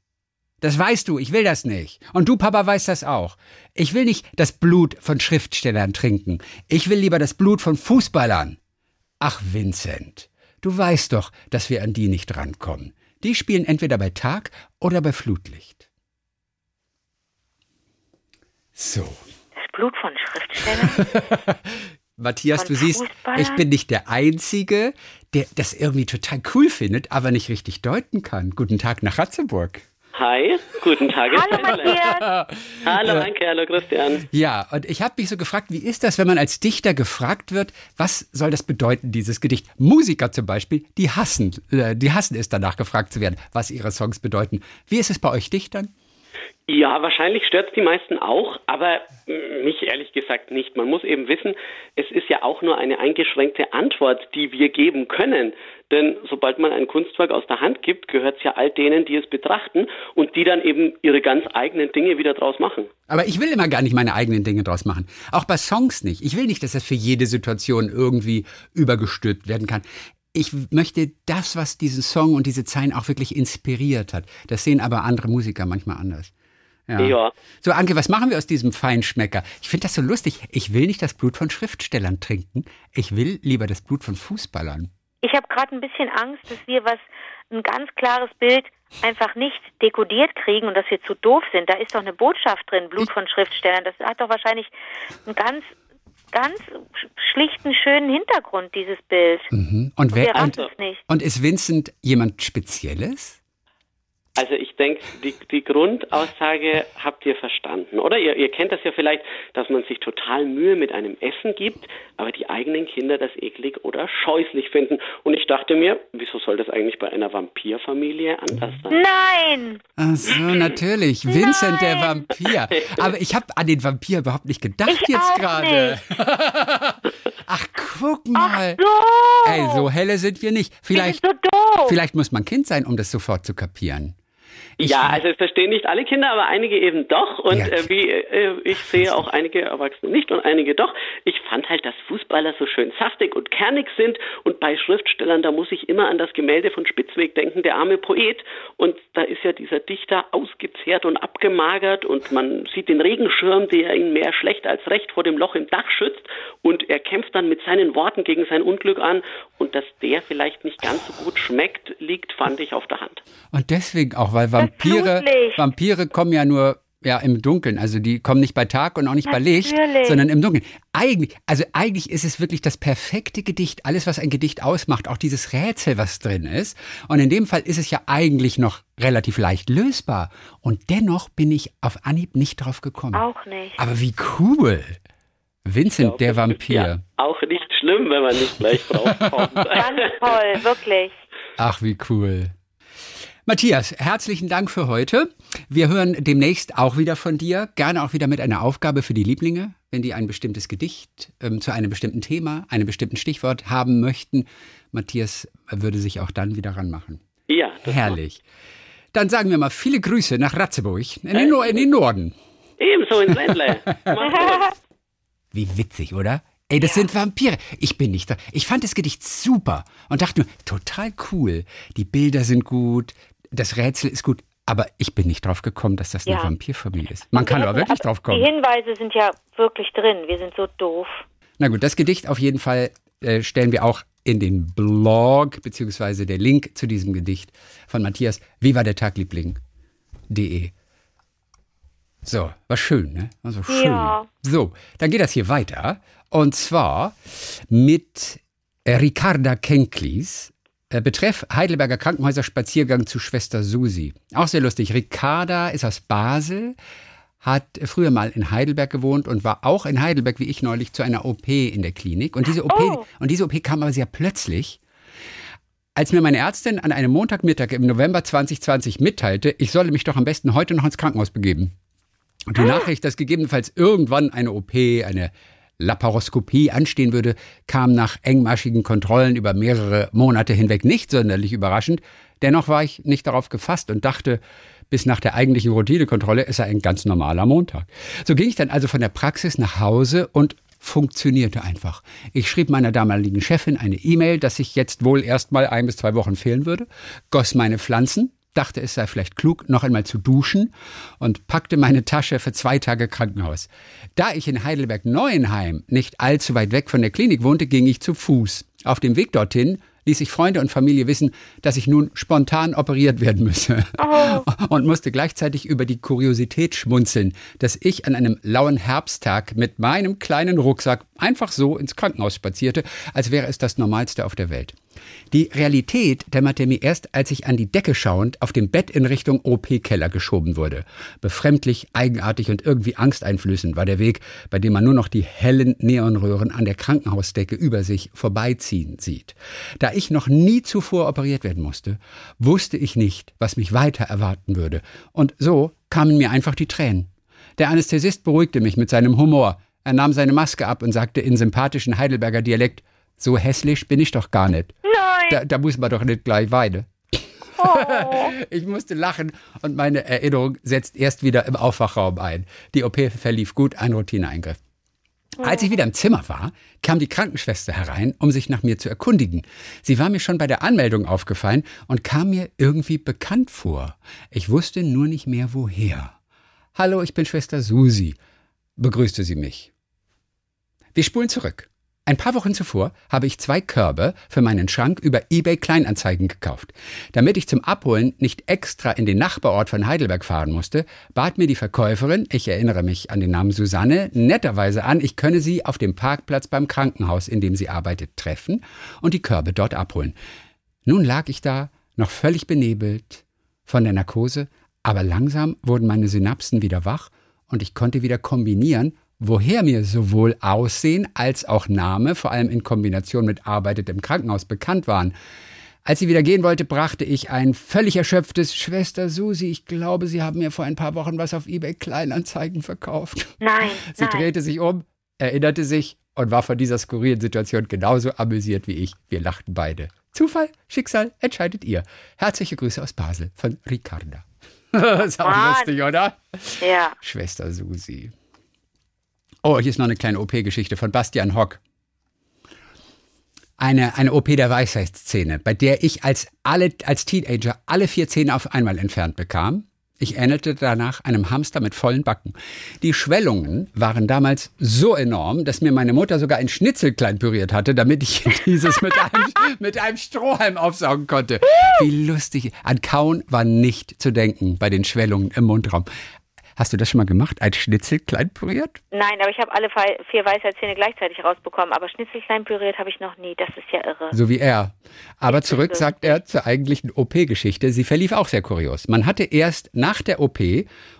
Das weißt du, ich will das nicht. Und du, Papa, weißt das auch. Ich will nicht das Blut von Schriftstellern trinken. Ich will lieber das Blut von Fußballern. Ach, Vincent, du weißt doch, dass wir an die nicht rankommen. Die spielen entweder bei Tag oder bei Flutlicht. So. Das Blut von Schriftstellern. Matthias, Von du siehst, ich bin nicht der Einzige, der das irgendwie total cool findet, aber nicht richtig deuten kann. Guten Tag nach Ratzeburg. Hi, guten Tag. Hallo Matthias. Hallo Anke, hallo Christian. Ja, und ich habe mich so gefragt, wie ist das, wenn man als Dichter gefragt wird, was soll das bedeuten, dieses Gedicht? Musiker zum Beispiel, die hassen, äh, die hassen es danach gefragt zu werden, was ihre Songs bedeuten. Wie ist es bei euch Dichtern? Ja, wahrscheinlich stört es die meisten auch, aber mm, mich ehrlich gesagt nicht. Man muss eben wissen, es ist ja auch nur eine eingeschränkte Antwort, die wir geben können. Denn sobald man ein Kunstwerk aus der Hand gibt, gehört es ja all denen, die es betrachten und die dann eben ihre ganz eigenen Dinge wieder draus machen. Aber ich will immer gar nicht meine eigenen Dinge draus machen. Auch bei Songs nicht. Ich will nicht, dass das für jede Situation irgendwie übergestülpt werden kann. Ich möchte das, was diesen Song und diese Zeilen auch wirklich inspiriert hat. Das sehen aber andere Musiker manchmal anders. Ja. Ja. So, Anke, was machen wir aus diesem Feinschmecker? Ich finde das so lustig. Ich will nicht das Blut von Schriftstellern trinken. Ich will lieber das Blut von Fußballern. Ich habe gerade ein bisschen Angst, dass wir was, ein ganz klares Bild einfach nicht dekodiert kriegen und dass wir zu doof sind. Da ist doch eine Botschaft drin, Blut von Schriftstellern. Das hat doch wahrscheinlich einen ganz, ganz schlichten, schönen Hintergrund, dieses Bild. Mhm. Und, wer, und, es nicht. und ist Vincent jemand Spezielles? Also ich denke, die, die Grundaussage habt ihr verstanden, oder? Ihr, ihr kennt das ja vielleicht, dass man sich total Mühe mit einem Essen gibt, aber die eigenen Kinder das eklig oder scheußlich finden. Und ich dachte mir, wieso soll das eigentlich bei einer Vampirfamilie anders sein? Nein! Ach so, natürlich. Vincent der Nein. Vampir. Aber ich habe an den Vampir überhaupt nicht gedacht Ich jetzt gerade. Ach, guck mal. So! Ey, so helle sind wir nicht. Wir Vielleicht, sind so doof. vielleicht muss man Kind sein, um das sofort zu kapieren. Ja, also es verstehen nicht alle Kinder, aber einige eben doch. Und Ja. äh, wie äh, ich sehe auch einige Erwachsene nicht und einige doch. Ich fand halt, dass Fußballer so schön saftig und kernig sind. Und bei Schriftstellern, da muss ich immer an das Gemälde von Spitzweg denken, der arme Poet. Und da ist ja dieser Dichter ausgezehrt und abgemagert und man sieht den Regenschirm, der ihn mehr schlecht als recht vor dem Loch im Dach schützt. Und er kämpft dann mit seinen Worten gegen sein Unglück an. Und dass der vielleicht nicht ganz so gut schmeckt, liegt, fand ich auf der Hand. Und deswegen auch, weil Vampire, Flutlicht. Vampire kommen ja nur ja, im Dunkeln. Also die kommen nicht bei Tag und auch nicht bei Licht, Natürlich. sondern im Dunkeln. Eigentlich, also eigentlich ist es wirklich das perfekte Gedicht, alles, was ein Gedicht ausmacht, auch dieses Rätsel, was drin ist. Und in dem Fall ist es ja eigentlich noch relativ leicht lösbar. Und dennoch bin ich auf Anhieb nicht drauf gekommen. Auch nicht. Aber wie cool. Vincent, der Ja, Vampir. auch nicht schlimm, wenn man nicht gleich drauf kommt. Ganz toll, wirklich. Ach, wie cool. Matthias, herzlichen Dank für heute. Wir hören demnächst auch wieder von dir, gerne auch wieder mit einer Aufgabe für die Lieblinge, wenn die ein bestimmtes Gedicht ähm, zu einem bestimmten Thema, einem bestimmten Stichwort haben möchten. Matthias würde sich auch dann wieder ranmachen. ja, Herrlich. Dann sagen wir mal viele Grüße nach Ratzeburg, in den, Nor- in den Norden. ebenso ins Ländle. Wie witzig, oder? Ey, das sind Vampire. Ich bin nicht da. Ich fand das Gedicht super und dachte nur, total cool. Die Bilder sind gut, das Rätsel ist gut. Aber ich bin nicht drauf gekommen, dass das eine Ja. Vampirfamilie ist. Man kann aber wirklich drauf Die kommen. Hinweise sind ja wirklich drin. Wir sind so doof. Na gut, das Gedicht auf jeden Fall äh, stellen wir auch in den Blog, beziehungsweise der Link zu diesem Gedicht von Matthias, wie war der Tag, Liebling.de. So, war schön, ne? War so schön. Ja. So, dann geht das hier weiter. Und zwar mit Ricarda Kenklis. Äh, Betreff Heidelberger Krankenhäuser Spaziergang zu Schwester Susi. Auch sehr lustig. Ricarda ist aus Basel, hat früher mal in Heidelberg gewohnt und war auch in Heidelberg, wie ich neulich, zu einer OP in der Klinik. Und diese OP, Oh. und diese OP kam aber sehr plötzlich. Als mir meine Ärztin an einem Montagmittag im November 2020 mitteilte, ich solle mich doch am besten heute noch ins Krankenhaus begeben. Und die Nachricht, dass gegebenenfalls irgendwann eine OP, eine Laparoskopie anstehen würde, kam nach engmaschigen Kontrollen über mehrere Monate hinweg nicht sonderlich überraschend. Dennoch war ich nicht darauf gefasst und dachte, bis nach der eigentlichen Routinekontrolle ist er ein ganz normaler Montag. So ging ich dann also von der Praxis nach Hause und funktionierte einfach. Ich schrieb meiner damaligen Chefin eine E-Mail, dass ich jetzt wohl erst mal ein bis zwei Wochen fehlen würde, goss meine Pflanzen, dachte, es sei vielleicht klug, noch einmal zu duschen und packte meine Tasche für zwei Tage Krankenhaus. Da ich in Heidelberg-Neuenheim nicht allzu weit weg von der Klinik wohnte, ging ich zu Fuß. Auf dem Weg dorthin ließ ich Freunde und Familie wissen, dass ich nun spontan operiert werden müsse. Und musste gleichzeitig über die Kuriosität schmunzeln, dass ich an einem lauen Herbsttag mit meinem kleinen Rucksack einfach so ins Krankenhaus spazierte, als wäre es das Normalste auf der Welt. Die Realität dämmerte mir erst, als ich an die Decke schauend auf dem Bett in Richtung OP-Keller geschoben wurde. Befremdlich, eigenartig und irgendwie angsteinflößend war der Weg, bei dem man nur noch die hellen Neonröhren an der Krankenhausdecke über sich vorbeiziehen sieht. Da ich noch nie zuvor operiert werden musste, wusste ich nicht, was mich weiter erwarten würde. Und so kamen mir einfach die Tränen. Der Anästhesist beruhigte mich mit seinem Humor. Er nahm seine Maske ab und sagte in sympathischen Heidelberger Dialekt, so hässlich bin ich doch gar nicht. Da, da muss man doch nicht gleich weinen. Oh. Ich musste lachen und meine Erinnerung setzt erst wieder im Aufwachraum ein. Die OP verlief gut, ein Routineeingriff. Als ich wieder im Zimmer war, kam die Krankenschwester herein, um sich nach mir zu erkundigen. Sie war mir schon bei der Anmeldung aufgefallen und kam mir irgendwie bekannt vor. Ich wusste nur nicht mehr woher. Hallo, ich bin Schwester Susi, begrüßte sie mich. Wir spulen zurück. Ein paar Wochen zuvor habe ich zwei Körbe für meinen Schrank über eBay Kleinanzeigen gekauft. Damit ich zum Abholen nicht extra in den Nachbarort von Heidelberg fahren musste, bat mir die Verkäuferin, ich erinnere mich an den Namen Susanne, netterweise an, ich könne sie auf dem Parkplatz beim Krankenhaus, in dem sie arbeitet, treffen und die Körbe dort abholen. Nun lag ich da, noch völlig benebelt von der Narkose, aber langsam wurden meine Synapsen wieder wach und ich konnte wieder kombinieren, woher mir sowohl Aussehen als auch Name, vor allem in Kombination mit Arbeitet im Krankenhaus, bekannt waren. Als sie wieder gehen wollte, brachte ich ein völlig erschöpftes Schwester Susi, ich glaube, Sie haben mir vor ein paar Wochen was auf eBay Kleinanzeigen verkauft. Nein. Sie nein. drehte sich um, erinnerte sich und war von dieser skurrilen Situation genauso amüsiert wie ich. Wir lachten beide. Zufall, Schicksal, entscheidet ihr. Herzliche Grüße aus Basel von Ricarda. ist auch Mann. lustig, oder? Ja. Schwester Susi. Oh, hier ist noch eine kleine OP-Geschichte von Bastian Hock. Eine, eine OP der Weisheitszähne, bei der ich als, alle, als Teenager alle vier Zähne auf einmal entfernt bekam. Ich ähnelte danach einem Hamster mit vollen Backen. Die Schwellungen waren damals so enorm, dass mir meine Mutter sogar ein Schnitzel klein püriert hatte, damit ich dieses mit einem, mit einem Strohhalm aufsaugen konnte. Wie lustig. An Kauen war nicht zu denken bei den Schwellungen im Mundraum. Hast du das schon mal gemacht? Ein Schnitzel klein püriert? Nein, aber ich habe alle vier Weisheitszähne gleichzeitig rausbekommen. Aber Schnitzelklein püriert habe ich noch nie. Das ist ja irre. So wie er. Aber zurück sagt er zur eigentlichen OP-Geschichte. Sie verlief auch sehr kurios. Man hatte erst nach der OP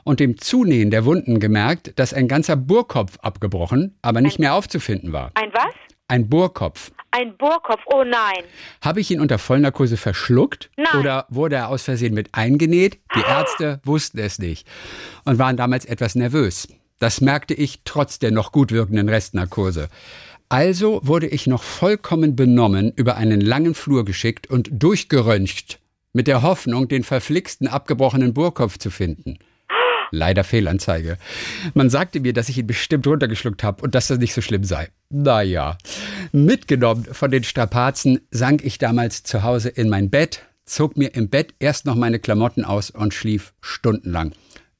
und dem Zunähen der Wunden gemerkt, dass ein ganzer Bohrkopf abgebrochen, aber nicht mehr aufzufinden war. Ein was? Ein Bohrkopf. Ein Bohrkopf. Oh nein. Habe ich ihn unter Vollnarkose verschluckt Nein. oder wurde er aus Versehen mit eingenäht? Die Ärzte wussten es nicht und waren damals etwas nervös. Das merkte ich trotz der noch gut wirkenden Restnarkose. Also wurde ich noch vollkommen benommen über einen langen Flur geschickt und durchgeröntgt, mit der Hoffnung, den verflixten abgebrochenen Bohrkopf zu finden. Leider Fehlanzeige. Man sagte mir, dass ich ihn bestimmt runtergeschluckt habe und dass das nicht so schlimm sei. Naja. Mitgenommen von den Strapazen sank ich damals zu Hause in mein Bett, zog mir im Bett erst noch meine Klamotten aus und schlief stundenlang.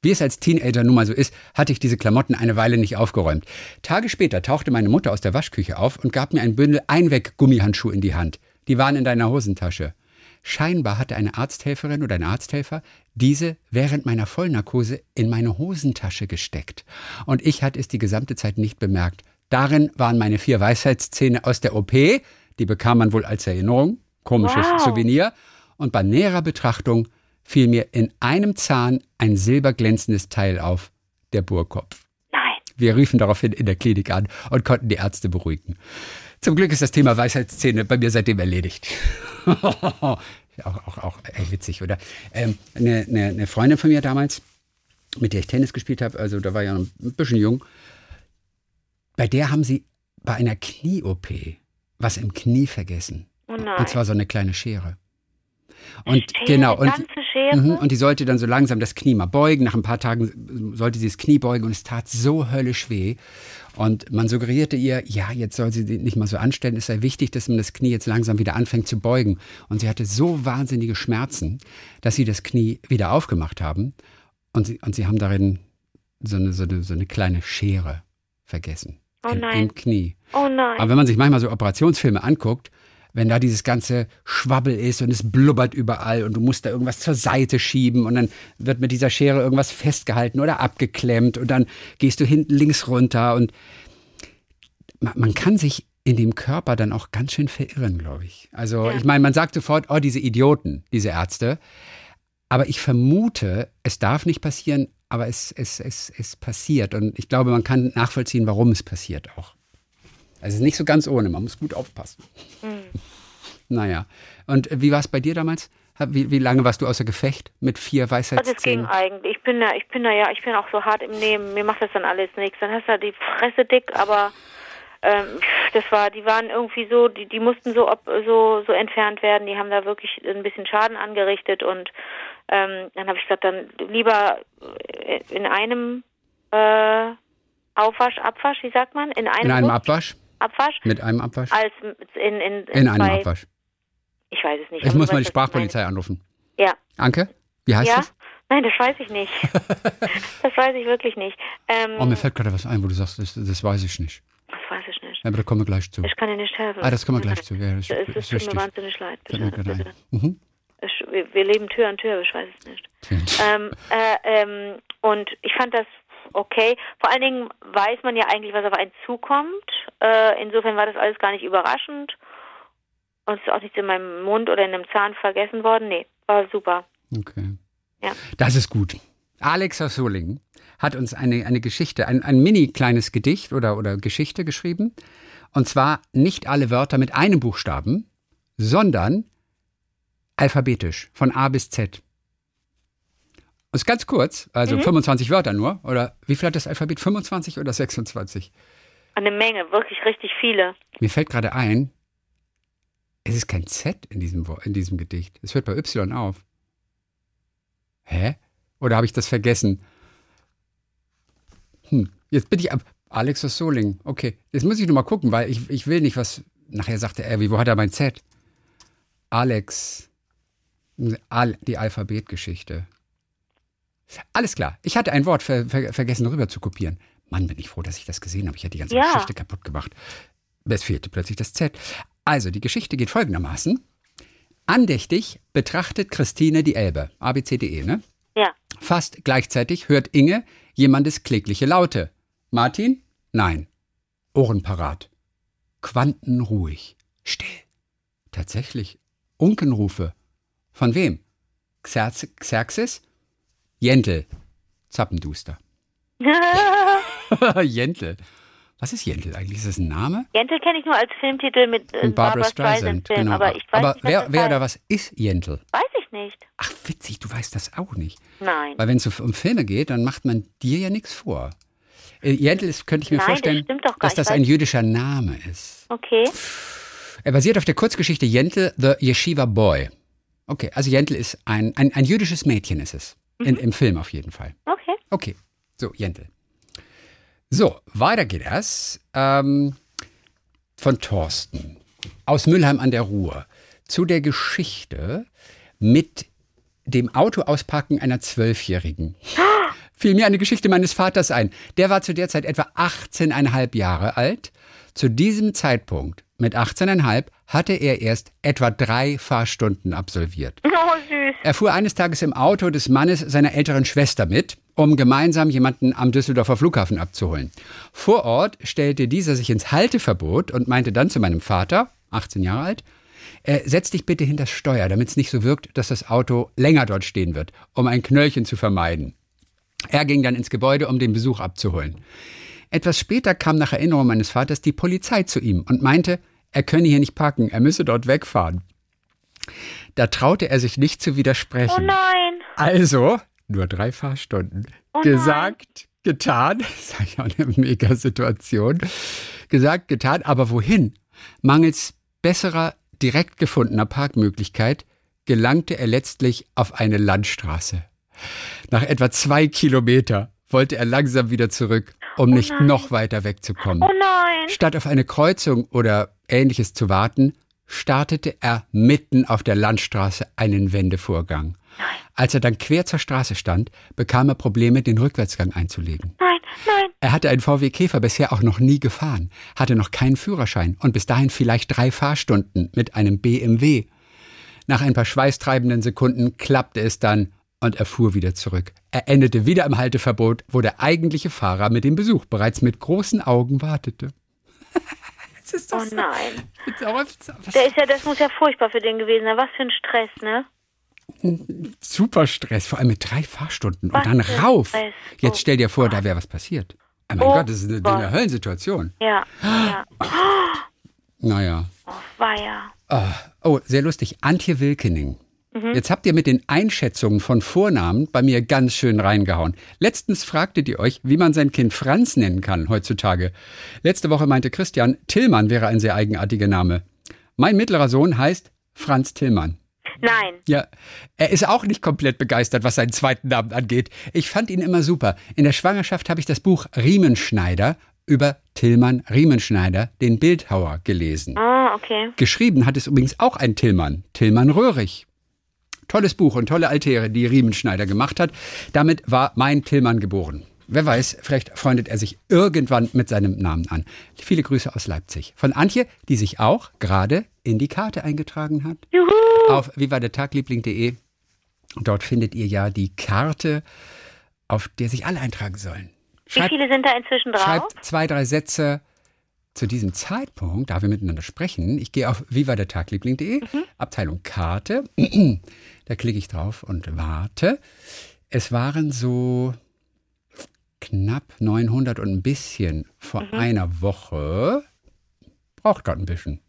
Wie es als Teenager nun mal so ist, hatte ich diese Klamotten eine Weile nicht aufgeräumt. Tage später tauchte meine Mutter aus der Waschküche auf und gab mir ein Bündel Einweg-Gummihandschuhe in die Hand. Die waren in deiner Hosentasche. Scheinbar hatte eine Arzthelferin oder ein Arzthelfer diese während meiner Vollnarkose in meine Hosentasche gesteckt. Und ich hatte es die gesamte Zeit nicht bemerkt. Darin waren meine vier Weisheitszähne aus der OP, die bekam man wohl als Erinnerung, komisches Wow. Souvenir. Und bei näherer Betrachtung fiel mir in einem Zahn ein silberglänzendes Teil auf, der Bohrkopf. Nein. Wir riefen daraufhin in der Klinik an und konnten die Ärzte beruhigen. Zum Glück ist das Thema Weisheitszähne bei mir seitdem erledigt. auch, auch, auch ey, witzig, oder? Ähm, eine, eine, eine Freundin von mir damals, mit der ich Tennis gespielt habe, also da war ja noch ein bisschen jung, bei der haben sie bei einer Knie-OP was im Knie vergessen. Oh. Und zwar so eine kleine Schere. Und Schere, genau, und, ganze Schere? Mhm, und die sollte dann so langsam das Knie mal beugen. Nach ein paar Tagen sollte sie das Knie beugen und es tat so höllisch weh. Und man suggerierte ihr, ja, jetzt soll sie nicht mal so anstellen, es sei wichtig, dass man das Knie jetzt langsam wieder anfängt zu beugen. Und sie hatte so wahnsinnige Schmerzen, dass sie das Knie wieder aufgemacht haben. Und sie, und sie haben darin so eine, so eine, so eine kleine Schere vergessen. Oh im, nein. Im Knie. Oh nein. Aber wenn man sich manchmal so Operationsfilme anguckt, wenn da dieses ganze Schwabbel ist und es blubbert überall und du musst da irgendwas zur Seite schieben und dann wird mit dieser Schere irgendwas festgehalten oder abgeklemmt und dann gehst du hinten links runter und man, kann sich in dem Körper dann auch ganz schön verirren, glaube ich. Also Ja. ich meine, man sagt sofort, oh, diese Idioten, diese Ärzte. Aber ich vermute, es darf nicht passieren, aber es, es, es, es passiert. Und ich glaube, man kann nachvollziehen, warum es passiert auch. Also es ist nicht so ganz ohne, man muss gut aufpassen. Naja. Und wie war es bei dir damals? Wie, wie lange warst du außer Gefecht mit vier Also es ging Weisheitszähnen? eigentlich. Ich bin da, ich bin da ja, ich bin auch so hart im Nehmen. Mir macht das dann alles nichts. Dann hast du halt die Fresse dick, aber ähm, das war, die waren irgendwie so, die, die mussten so, ob, so, so entfernt werden. Die haben da wirklich ein bisschen Schaden angerichtet und ähm, dann habe ich gesagt, dann lieber in einem äh, Aufwasch, Abwasch, wie sagt man? In einem, In einem Abwasch? Abwasch, Mit einem Abwasch? als in, in, In einem zwei, Abwasch. Ich weiß es nicht. Ich muss mal die ich Sprachpolizei anrufen. Ja. Anke, wie heißt ja? das? Nein, das weiß ich nicht. das weiß ich wirklich nicht. Ähm, Oh, mir fällt gerade was ein, wo du sagst, das, das weiß ich nicht. das weiß ich nicht. Ja, aber da kommen wir gleich zu. Ich kann dir nicht helfen. Ah, das kommen wir gleich zu. Ja, das Es, es ist tut mir wahnsinnig leid. Bitte, bitte. Mhm. Wir, wir leben Tür an Tür, aber ich weiß es nicht. Ähm, äh, ähm, und ich fand das okay. Vor allen Dingen weiß man ja eigentlich, was auf einen zukommt. Äh, insofern war das alles gar nicht überraschend. Und es ist auch nichts in meinem Mund oder in einem Zahn vergessen worden. Nee, war super. Okay. Ja. Das ist gut. Alex aus Solingen hat uns eine, eine Geschichte, ein, ein mini kleines Gedicht oder, oder Geschichte geschrieben. Und zwar nicht alle Wörter mit einem Buchstaben, sondern alphabetisch, von A bis Z. Ist ganz kurz, also 25 Wörter nur. Oder wie viel hat das Alphabet? 25 oder 26? Eine Menge, wirklich richtig viele. Mir fällt gerade ein, es ist kein Z in diesem, in diesem Gedicht. Es hört bei Y auf. Hä? Oder habe ich das vergessen? Hm, jetzt bin ich ab. Alex aus Soling. Okay, jetzt muss ich nur mal gucken, weil ich, ich will nicht was. Nachher sagte er, wie, wo hat er mein Z? Alex. Al, die Alphabetgeschichte. Alles klar. Ich hatte ein Wort ver, ver, vergessen rüber zu kopieren. Mann, bin ich froh, dass ich das gesehen habe. Ich hätte die ganze Ja. Geschichte kaputt gemacht. Es fehlte plötzlich das Z. Also, die Geschichte geht folgendermaßen. Andächtig betrachtet Christine die Elbe. ABCDE, ne? Ja. Fast gleichzeitig hört Inge jemandes klägliche Laute. Martin? Nein. Ohren parat. Quantenruhig. Still. Tatsächlich. Unkenrufe. Von wem? Xerx Xerxes? Jentel. Zappenduster. Jentel. Was ist Jentel eigentlich? Ist das ein Name? Jentel kenne ich nur als Filmtitel mit äh, Und Barbara Streisand. Film, Genau. aber ich weiß Aber nicht, wer, das wer oder was ist Jentel? Weiß ich nicht. Ach, witzig, du weißt das auch nicht. Nein. Weil wenn es um Filme geht, dann macht man dir ja nichts vor. Äh, Jentel ist, könnte ich mir Nein, das vorstellen, gar dass das ein jüdischer Name ist. Okay. Er basiert auf der Kurzgeschichte Jentel, The Yeshiva Boy. Okay, also Jentel ist ein, ein, ein jüdisches Mädchen, ist es. Mhm. In, Im Film auf jeden Fall. Okay. Okay, so, Jentel. So, weiter geht es. Ähm, von Thorsten aus Mülheim an der Ruhr zu der Geschichte mit dem Autoauspacken einer Zwölfjährigen. Fiel mir eine Geschichte meines Vaters ein. Der war zu der Zeit etwa 18,5 Jahre alt. Zu diesem Zeitpunkt, mit 18,5, hatte er erst etwa drei Fahrstunden absolviert. Oh, süß. Er fuhr eines Tages im Auto des Mannes seiner älteren Schwester mit, um gemeinsam jemanden am Düsseldorfer Flughafen abzuholen. Vor Ort stellte dieser sich ins Halteverbot und meinte dann zu meinem Vater, 18 Jahre alt, äh, setz dich bitte hinter das Steuer, damit es nicht so wirkt, dass das Auto länger dort stehen wird, um ein Knöllchen zu vermeiden. Er ging dann ins Gebäude, um den Besuch abzuholen. Etwas später kam nach Erinnerung meines Vaters die Polizei zu ihm und meinte, er könne hier nicht parken, er müsse dort wegfahren. Da traute er sich nicht zu Oh widersprechen. nein. Also, nur drei Fahrstunden. Oh. Gesagt, getan. Das ist auch eine mega Situation. Gesagt, getan. Aber wohin? Mangels besserer, direkt gefundener Parkmöglichkeit gelangte er letztlich auf eine Landstraße. Nach etwa zwei Kilometer wollte er langsam wieder zurück, um nicht nein. noch weiter wegzukommen. Oh nein. Statt auf eine Kreuzung oder ähnliches zu warten, startete er mitten auf der Landstraße einen Wendevorgang. Als er dann quer zur Straße stand, bekam er Probleme, den Rückwärtsgang einzulegen. Nein, nein. Er hatte einen VW Käfer bisher auch noch nie gefahren, hatte noch keinen Führerschein und bis dahin vielleicht drei Fahrstunden mit einem BMW. Nach ein paar schweißtreibenden Sekunden klappte es dann und er fuhr wieder zurück. Er endete wieder im Halteverbot, wo der eigentliche Fahrer mit dem Besuch bereits mit großen Augen wartete. das ist Oh doch so- nein. was Der ist ja, das muss ja furchtbar für den gewesen sein. Was für ein Stress, ne? super Stress, vor allem mit drei Fahrstunden Was und dann rauf. Stress. Jetzt Oh stell dir vor, da wäre was passiert. Oh mein Oh Gott, das ist eine, Gott. eine Höllensituation. Ja, ja. Naja. Oh, weia. Ah, Oh, sehr lustig. Antje Wilkening Jetzt habt ihr mit den Einschätzungen von Vornamen bei mir ganz schön reingehauen. Letztens fragtet ihr euch, wie man sein Kind Franz nennen kann heutzutage. Letzte Woche meinte Christian, Tillmann wäre ein sehr eigenartiger Name. Mein mittlerer Sohn heißt Franz Tillmann. Nein. Ja, er ist auch nicht komplett begeistert, was seinen zweiten Namen angeht. Ich fand ihn immer super. In der Schwangerschaft habe ich das Buch Riemenschneider über Tillmann Riemenschneider, den Bildhauer, gelesen. Ah, okay. Geschrieben hat es übrigens auch ein Tillmann, Tillmann Röhrig. Tolles Buch und tolle Altäre, die Riemenschneider gemacht hat. Damit war mein Tillmann geboren. Wer weiß, vielleicht freundet er sich irgendwann mit seinem Namen an. Viele Grüße aus Leipzig. Von Antje, die sich auch gerade in die Karte eingetragen hat. Juhu. Auf vivadertagliebling.de. Dort findet ihr ja die Karte, auf der sich alle eintragen sollen. Wie viele sind da inzwischen drauf? Schreibt zwei, drei Sätze zu diesem Zeitpunkt, da wir miteinander sprechen. Ich gehe auf vivadertagliebling.de, Abteilung Karte. da klicke ich drauf und warte. Es waren so knapp 900 und ein bisschen vor einer Woche. Braucht gerade ein bisschen.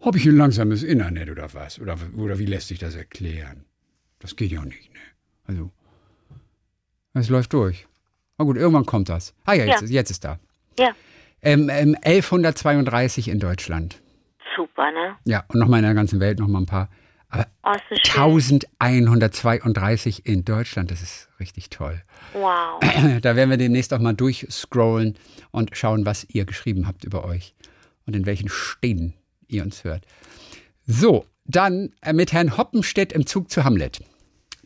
Habe ich ein langsames Internet oder was? Oder, oder wie lässt sich das erklären? Das geht ja nicht, ne? Also, es läuft durch. Na gut, irgendwann kommt das. Ah ja, jetzt, Ja. jetzt ist da. Ja. Ähm, ähm, 1132 in Deutschland. Super, ne? Ja, und nochmal in der ganzen Welt nochmal ein paar. Aber Oh, schön. 1132 in Deutschland, das ist richtig toll. Wow. Da werden wir demnächst auch mal durchscrollen und schauen, was ihr geschrieben habt über euch und in welchen Städten ihr uns hört. So, dann äh, mit Herrn Hoppenstedt im Zug zu Hamlet.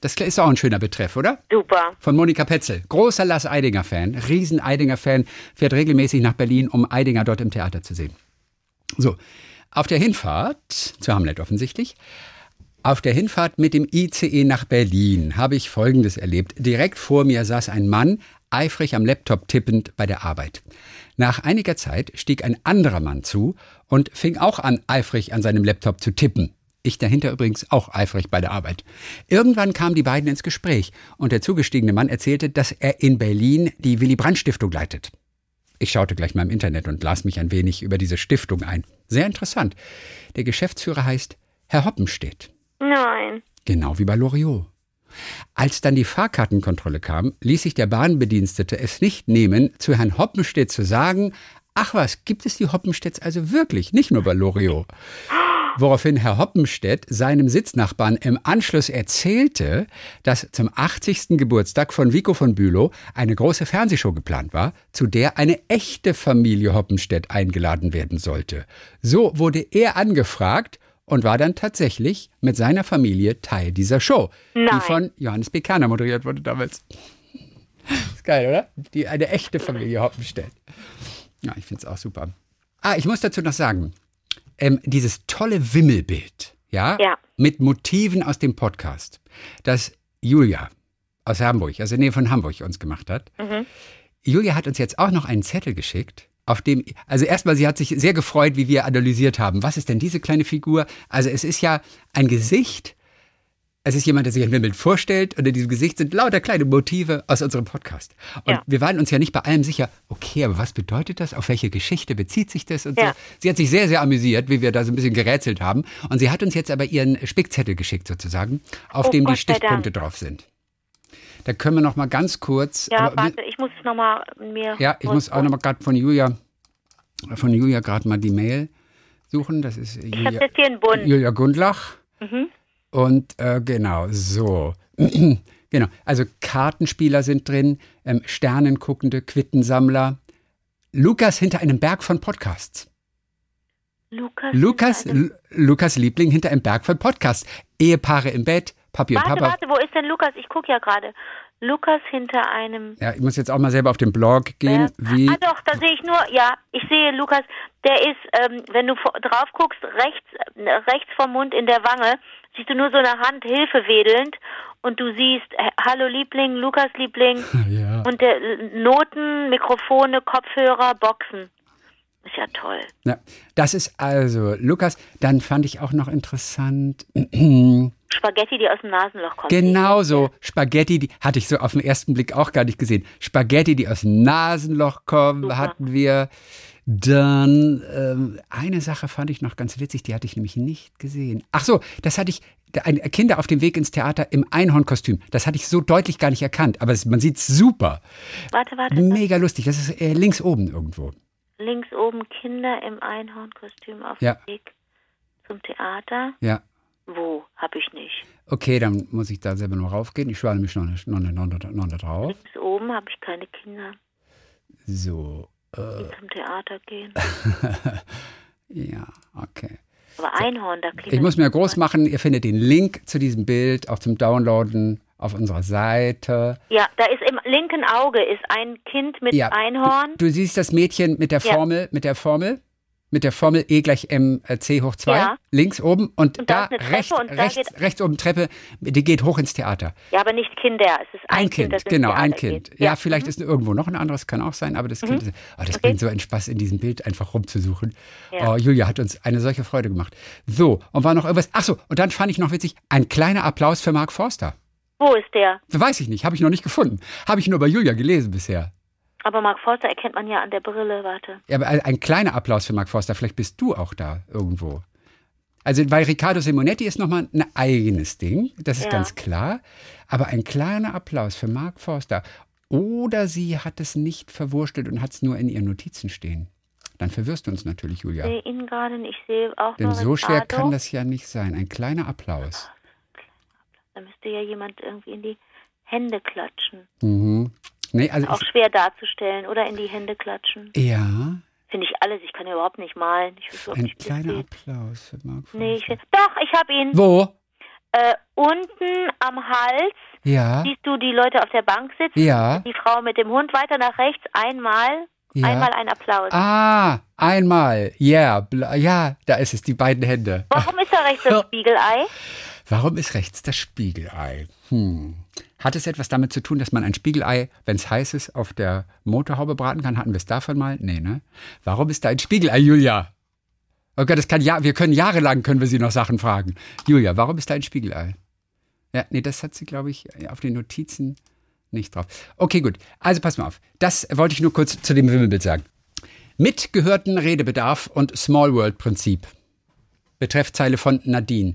Das ist auch ein schöner Betreff, oder? Super. Von Monika Petzel. Großer Lass Eidinger-Fan, riesen Eidinger-Fan, fährt regelmäßig nach Berlin, um Eidinger dort im Theater zu sehen. So, auf der Hinfahrt, zu Hamlet offensichtlich, auf der Hinfahrt mit dem ICE nach Berlin habe ich Folgendes erlebt. Direkt vor mir saß ein Mann, eifrig am Laptop tippend bei der Arbeit. Nach einiger Zeit stieg ein anderer Mann zu und fing auch an, eifrig an seinem Laptop zu tippen. Ich dahinter übrigens auch eifrig bei der Arbeit. Irgendwann kamen die beiden ins Gespräch und der zugestiegene Mann erzählte, dass er in Berlin die Willy Brandt Stiftung leitet. Ich schaute gleich mal im Internet und las mich ein wenig über diese Stiftung ein. Sehr interessant. Der Geschäftsführer heißt Herr Hoppenstedt. Nein. Genau wie bei Loriot. Als dann die Fahrkartenkontrolle kam, ließ sich der Bahnbedienstete es nicht nehmen, zu Herrn Hoppenstedt zu sagen, ach was, gibt es die Hoppenstedts also wirklich, nicht nur bei Loriot. Woraufhin Herr Hoppenstedt seinem Sitznachbarn im Anschluss erzählte, dass zum 80. Geburtstag von Vico von Bülow eine große Fernsehshow geplant war, zu der eine echte Familie Hoppenstedt eingeladen werden sollte. So wurde er angefragt und war dann tatsächlich mit seiner Familie Teil dieser Show, die Nein. von Johannes B. Kerner moderiert wurde damals. Ist geil, oder? Die, eine echte Familie Hoppenstedt. Ja, ich finde es auch super. Ah, ich muss dazu noch sagen, ähm, dieses tolle Wimmelbild, ja, Ja. mit Motiven aus dem Podcast, das Julia aus Hamburg, aus der Nähe von Hamburg uns gemacht hat. Julia hat uns jetzt auch noch einen Zettel geschickt, auf dem, also erstmal, sie hat sich sehr gefreut, wie wir analysiert haben. Was ist denn diese kleine Figur? Also es ist ja ein Gesicht, es ist jemand, der sich ein Wimmeln vorstellt und in diesem Gesicht sind lauter kleine Motive aus unserem Podcast. Und Ja. wir waren uns ja nicht bei allem sicher, okay, aber was bedeutet das? Auf welche Geschichte bezieht sich das? Und Ja. so. Sie hat sich sehr, sehr amüsiert, wie wir da so ein bisschen gerätselt haben. Und sie hat uns jetzt aber ihren Spickzettel geschickt sozusagen, auf Oh dem die Gott sei Stichpunkte drauf sind. Da können wir noch mal ganz kurz. Ja, aber- warte, ich muss es nochmal mir. ja, ich muss auch noch mal gerade von Julia, von Julia gerade mal die Mail suchen. Das ist Ich Julia, jetzt hier einen Bund. Julia Gundlach. Mhm. Und äh, genau, so. genau, also Kartenspieler sind drin, ähm, Sternenguckende, Quittensammler. Lukas hinter einem Berg von Podcasts. Lukas. Lukas, Lukas Liebling hinter einem Berg von Podcasts. Ehepaare im Bett, Papi und Warte, Papa. warte, wo ist denn Lukas? Ich gucke ja gerade. Lukas hinter einem. Ja, ich muss jetzt auch mal selber auf den Blog gehen. Wie, Ah doch, da sehe ich nur, ja, ich sehe Lukas, der ist, ähm, wenn du drauf guckst, rechts, äh, rechts vom Mund in der Wange, siehst du nur so eine Hand Hilfe wedelnd und du siehst, äh, hallo Liebling, Lukas Liebling ja. und der äh, Noten, Mikrofone, Kopfhörer, Boxen. Ist ja toll. Ja, das ist also Lukas. Dann fand ich auch noch interessant. Spaghetti, die aus dem Nasenloch kommen. Genauso Spaghetti, die hatte ich so auf den ersten Blick auch gar nicht gesehen. Spaghetti, die aus dem Nasenloch kommen, Super. hatten wir. Dann ähm, eine Sache fand ich noch ganz witzig, die hatte ich nämlich nicht gesehen. Ach so, das hatte ich ein, Kinder auf dem Weg ins Theater im Einhornkostüm. Das hatte ich so deutlich gar nicht erkannt, aber es, man sieht super. Warte, warte. Mega lustig. Das ist äh, links oben irgendwo. Links oben Kinder im Einhornkostüm auf Ja. dem Weg zum Theater. Ja. Wo? Hab ich nicht. Okay, dann muss ich da selber noch raufgehen. Ich schwale mich noch, noch, noch, noch, noch da drauf. Links oben habe ich keine Kinder, So, die zum Theater gehen. ja, okay. Aber Einhorn, da klingt Ich muss mir groß machen. Ihr findet den Link zu diesem Bild auch zum Downloaden auf unserer Seite. Ja, da ist im linken Auge ist ein Kind mit Ja. Einhorn. Du, du siehst das Mädchen mit der Ja. Formel, mit der Formel, mit der Formel E gleich mc hoch 2, Ja. links oben und, Und da da rechts, und da rechts, geht- rechts oben Treppe, die geht hoch ins Theater. Ja, aber nicht Kinder. Es ist ein, Ein Kind, ins genau, ein Kind. Geht. Ja, vielleicht ist irgendwo noch ein anderes, kann auch sein, aber das Kind ist, oh, das bringt so einen Spaß, in diesem Bild einfach rumzusuchen. Ja. Oh, Julia hat uns eine solche Freude gemacht. So, und war noch irgendwas, ach so, und dann fand ich noch witzig, ein kleiner Applaus für Mark Forster. Wo ist der? Weiß ich nicht, habe ich noch nicht gefunden. Habe ich nur bei Julia gelesen bisher. Aber Mark Forster erkennt man ja an der Brille. Warte. Ja, aber ein, ein kleiner Applaus für Mark Forster. Vielleicht bist du auch da irgendwo. Also, weil Riccardo Simonetti ist nochmal ein eigenes Ding, das ist Ja. ganz klar. Aber ein kleiner Applaus für Mark Forster. Oder sie hat es nicht verwurstelt und hat es nur in ihren Notizen stehen. Dann verwirrst du uns natürlich, Julia. Ich sehe ihn gerade nicht. Ich sehe auch Denn so schwer Ricardo. kann das ja nicht sein. Ein kleiner Applaus. Da müsste ja jemand irgendwie in die Hände klatschen. Mhm. Nee, also Auch schwer darzustellen. Oder in die Hände klatschen. ja, Finde ich alles. Ich kann ja überhaupt nicht malen. Ich ein nicht, kleiner. Applaus für Forster. Nee, ich Doch, ich habe ihn. Wo? Äh, unten am Hals Ja, siehst du die Leute auf der Bank sitzen. ja, Die Frau mit dem Hund weiter nach rechts. Einmal. ja. Einmal ein Applaus. Ah, einmal. Ja, bla- ja, da ist es, die beiden Hände. Warum ist da rechts das Spiegelei? Warum ist rechts das Spiegelei? Hm. Hat es etwas damit zu tun, dass man ein Spiegelei, wenn es heiß ist, auf der Motorhaube braten kann? Hatten wir es davon mal? Nee, ne? Warum ist da ein Spiegelei, Julia? Oh Gott, das kann ja, wir können jahrelang können wir sie noch Sachen fragen. Julia, warum ist da ein Spiegelei? Ja, nee, das hat sie, glaube ich, auf den Notizen nicht drauf. Okay, gut. Also pass mal auf. Das wollte ich nur kurz zu dem Wimmelbild sagen. Mit gehörten Redebedarf und Small World Prinzip. Betreffzeile von Nadine.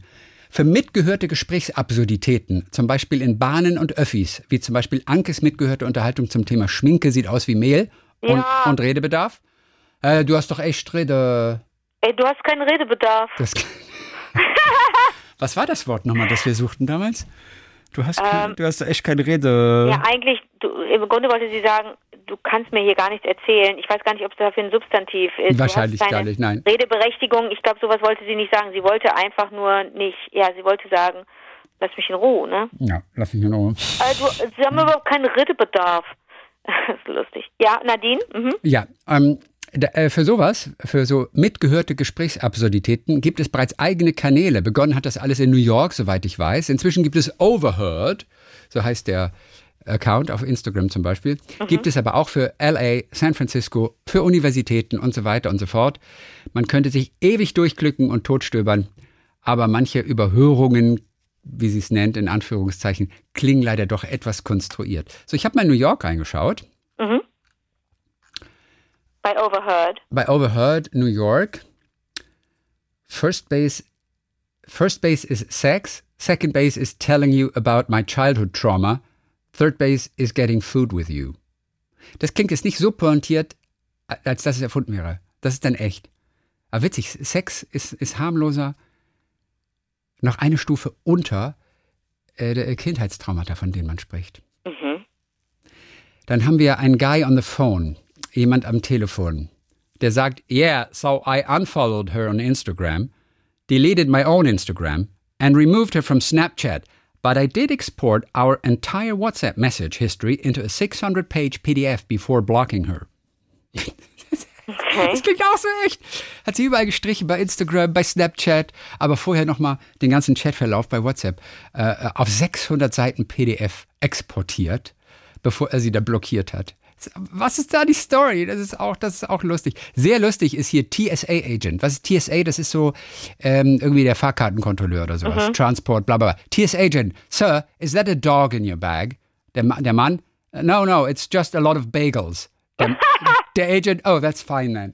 Für mitgehörte Gesprächsabsurditäten, zum Beispiel in Bahnen und Öffis, wie zum Beispiel Ankes mitgehörte Unterhaltung zum Thema Schminke sieht aus wie Mehl und, Ja. und Redebedarf. Äh, du hast doch echt Rede. Ey, du hast keinen Redebedarf. Das, was war das Wort nochmal, das wir suchten damals? Du hast, kein, du hast echt keine Rede. Ähm, Ja, eigentlich, du, im Grunde wollte sie sagen, du kannst mir hier gar nichts erzählen. Ich weiß gar nicht, ob es dafür ein Substantiv ist. Du Wahrscheinlich hast keine gar nicht, nein. Redeberechtigung, ich glaube, sowas wollte sie nicht sagen. Sie wollte einfach nur nicht, ja, sie wollte sagen, lass mich in Ruhe, ne? Ja, lass mich nur noch. Also, sie haben überhaupt keinen Redebedarf. Das ist lustig. Ja, Nadine? Mhm. Ja, ähm, äh, für sowas, für so mitgehörte Gesprächsabsurditäten gibt es bereits eigene Kanäle. Begonnen hat das alles in New York, soweit ich weiß. Inzwischen gibt es Overheard, so heißt der Account auf Instagram zum Beispiel. Gibt es aber auch für LA, San Francisco, für Universitäten und so weiter und so fort. Man könnte sich ewig durchklicken und totstöbern, aber manche Überhörungen, wie sie es nennt, in Anführungszeichen, klingen leider doch etwas konstruiert. So, ich habe mal in New York reingeschaut. Bei Overheard. bei Overheard New York. First base, first base is sex. Second base is telling you about my childhood trauma. Third base is getting food with you. Das klingt jetzt nicht so pointiert, als dass es erfunden wäre. Das ist dann echt. Aber witzig, Sex ist, ist harmloser. Noch eine Stufe unter äh, der Kindheitstraumata, von denen man spricht. Dann haben wir einen Guy on the phone, jemand am Telefon, der sagt, yeah, so I unfollowed her on Instagram, deleted my own Instagram and removed her from Snapchat, but I did export our entire WhatsApp message history into a 600-page PDF before blocking her. Das klingt auch so echt. Hat sie überall gestrichen, bei Instagram, bei Snapchat, aber vorher nochmal den ganzen Chatverlauf bei WhatsApp äh, auf 600 Seiten PDF exportiert, bevor er sie da blockiert hat. Was ist da die Story? Das ist auch, das ist auch lustig. Sehr lustig ist hier TSA Agent. Was ist TSA? Das ist so ähm, irgendwie der Fahrkartenkontrolleur oder sowas. Transport, bla bla. bla. TSA Agent. Sir, is that a dog in your bag? Der, der Mann? No, no, it's just a lot of bagels. Der, der Agent, oh, that's fine then.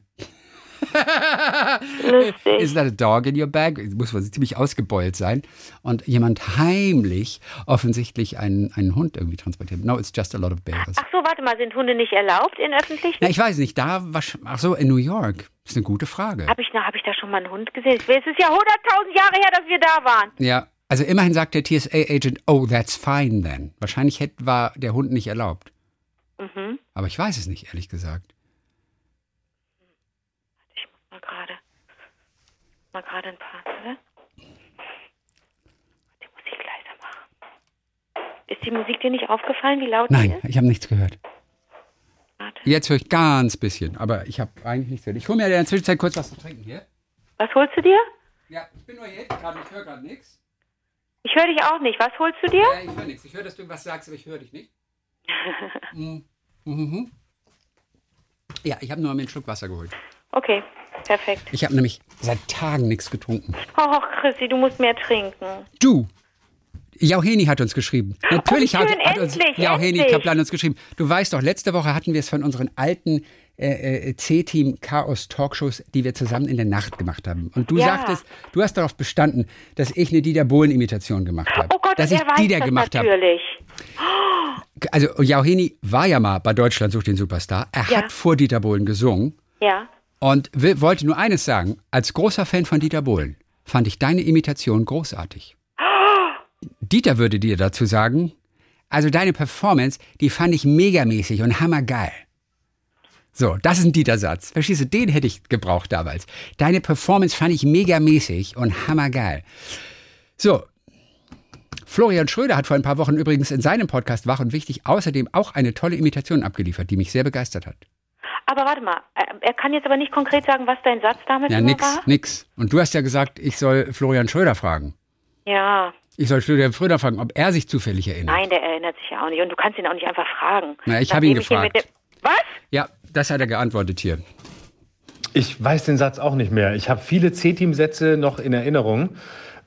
Lustig. Is that a dog in your bag? Muss wohl ziemlich ausgebeult sein. Und jemand heimlich offensichtlich einen, einen Hund irgendwie transportiert. No, it's just a lot of bears. Ach so, warte mal, sind Hunde nicht erlaubt in öffentlichen? Na, ich weiß nicht, da war, ach so, in New York. Das ist eine gute Frage. Habe ich, na, hab ich da schon mal einen Hund gesehen? Es ist ja 100.000 Jahre her, dass wir da waren. Ja, also immerhin sagt der TSA-Agent, oh, that's fine then. Wahrscheinlich hätte, war der Hund nicht erlaubt. Mhm. Aber ich weiß es nicht, ehrlich gesagt. Ich muss mal gerade. Mal gerade ein paar. Warte. Die Musik leiser machen. Ist die Musik dir nicht aufgefallen, wie laut Nein, ich habe nichts gehört. Warte. Jetzt höre ich ganz bisschen, aber ich habe eigentlich nichts gehört. Ich hole mir in der Zwischenzeit kurz was zu trinken hier. Was holst du dir? Ja, ich bin nur jetzt gerade, ich höre gerade nichts. Ich höre dich auch nicht. Was holst du dir? Ja, ich höre nichts. Ich höre, dass du was sagst, aber ich höre dich nicht. Mhm. Mhm. Ja, ich habe nur mir einen Schluck Wasser geholt. Okay, perfekt. Ich habe nämlich seit Tagen nichts getrunken. Oh, Chrissy, du musst mehr trinken. Du, Jauheni hat uns geschrieben. Natürlich Oh, hat, schön, hat uns endlich, Jauheni. Kaplan uns geschrieben. Du weißt doch, letzte Woche hatten wir es von unseren alten äh, äh, C-Team Chaos Talkshows, die wir zusammen in der Nacht gemacht haben. Und du Ja. sagtest, du hast darauf bestanden, dass ich eine Dieter Bohlen Imitation gemacht habe. Oh Gott, dass ich weiß Dieter das gemacht habe. natürlich. Also Jauheni war ja mal bei Deutschland sucht den Superstar. Er Ja. hat vor Dieter Bohlen gesungen Ja. Und will, wollte nur eines sagen. Als großer Fan von Dieter Bohlen fand ich deine Imitation großartig. Dieter würde dir dazu sagen, also deine Performance, die fand ich megamäßig und hammergeil. So, das ist ein Dieter-Satz. Verstehst du, den hätte ich gebraucht damals. Deine Performance fand ich megamäßig und hammergeil. So, Florian Schröder hat vor ein paar Wochen übrigens in seinem Podcast Wach und Wichtig außerdem auch eine tolle Imitation abgeliefert, die mich sehr begeistert hat. Aber warte mal, er- er kann jetzt aber nicht konkret sagen, was dein Satz damals Ja, nix, war? nix. Und du hast ja gesagt, ich soll Florian Schröder fragen. Ja, Ich soll Florian Schröder fragen, ob er sich zufällig erinnert. nein, der erinnert sich ja auch nicht. Und du kannst ihn auch nicht einfach fragen. Na, ich hab Nachdem ihn gefragt. Was? Ja, das hat er geantwortet hier. Ich weiß den Satz auch nicht mehr. Ich habe viele C-Team-Sätze noch in Erinnerung,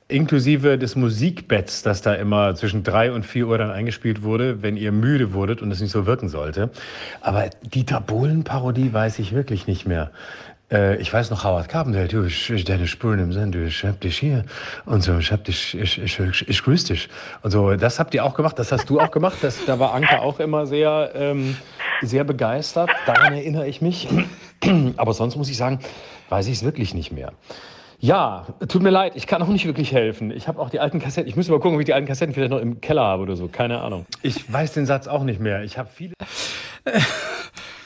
inklusive des Musikbetts, das da immer zwischen drei und vier Uhr dann eingespielt wurde, wenn ihr müde wurdet und es nicht so wirken sollte. Aber Dieter Bohlen-Parodie weiß ich wirklich nicht mehr. Äh, ich weiß noch Howard Carpendale, du, ich, ich, deine Spuren im Sand, du, ich hab dich hier und so, ich hab dich, ich, ich, ich, ich grüß dich. Und so, das habt ihr auch gemacht, das hast du auch gemacht, das, da war Anke auch immer sehr, ähm, sehr begeistert, daran erinnere ich mich. Aber sonst muss ich sagen, weiß ich es wirklich nicht mehr. Ja, tut mir leid, ich kann auch nicht wirklich helfen. Ich habe auch die alten Kassetten, ich muss mal gucken, ob ich die alten Kassetten vielleicht noch im Keller habe oder so, keine Ahnung. Ich weiß den Satz auch nicht mehr. Ich habe viele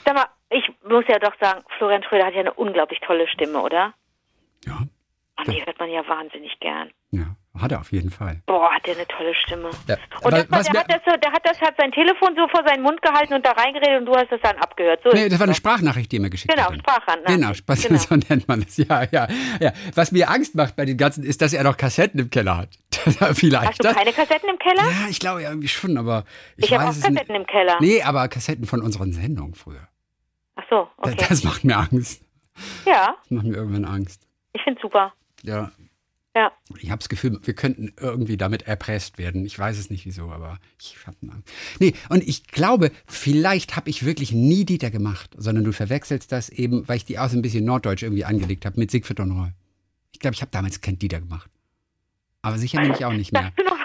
Sag mal, ich muss ja doch sagen, Florian Schröder hat ja eine unglaublich tolle Stimme, oder? Ja, Und die hört man ja wahnsinnig gern. ja, hat er auf jeden Fall. Boah, hat der eine tolle Stimme. Ja, Und das war, was der, hat das, so- der hat das hat sein Telefon so vor seinen Mund gehalten und da reingeredet und du hast das dann abgehört. So Nee, das war eine. Sprachnachricht, die er mir geschickt Genau, hat. Sprachnachricht. Genau, Spaß, Genau. so nennt man das. Ja, ja, ja. Was mir Angst macht bei den ganzen, ist, dass er noch Kassetten im Keller hat. Vielleicht. Hast du das, keine Kassetten im Keller? ja, ich glaube ja irgendwie schon, aber ich, Ich habe auch es nicht. Kassetten im Keller. Nee, aber Kassetten von unseren Sendungen früher. Ach so, Das, okay. das macht mir Angst. Ja, Das macht mir irgendwann Angst. ich finde super. Ja. Ja. Ich habe das Gefühl, wir könnten irgendwie damit erpresst werden. Ich weiß es nicht wieso, aber ich habe Angst. Nee, und ich glaube, vielleicht habe ich wirklich nie Dieter gemacht, sondern du verwechselst das eben, weil ich die auch so ein bisschen norddeutsch irgendwie angelegt habe mit Siegfried und Roy. Ich glaube, ich habe damals kein Dieter gemacht. Aber sicher bin ich auch nicht mehr.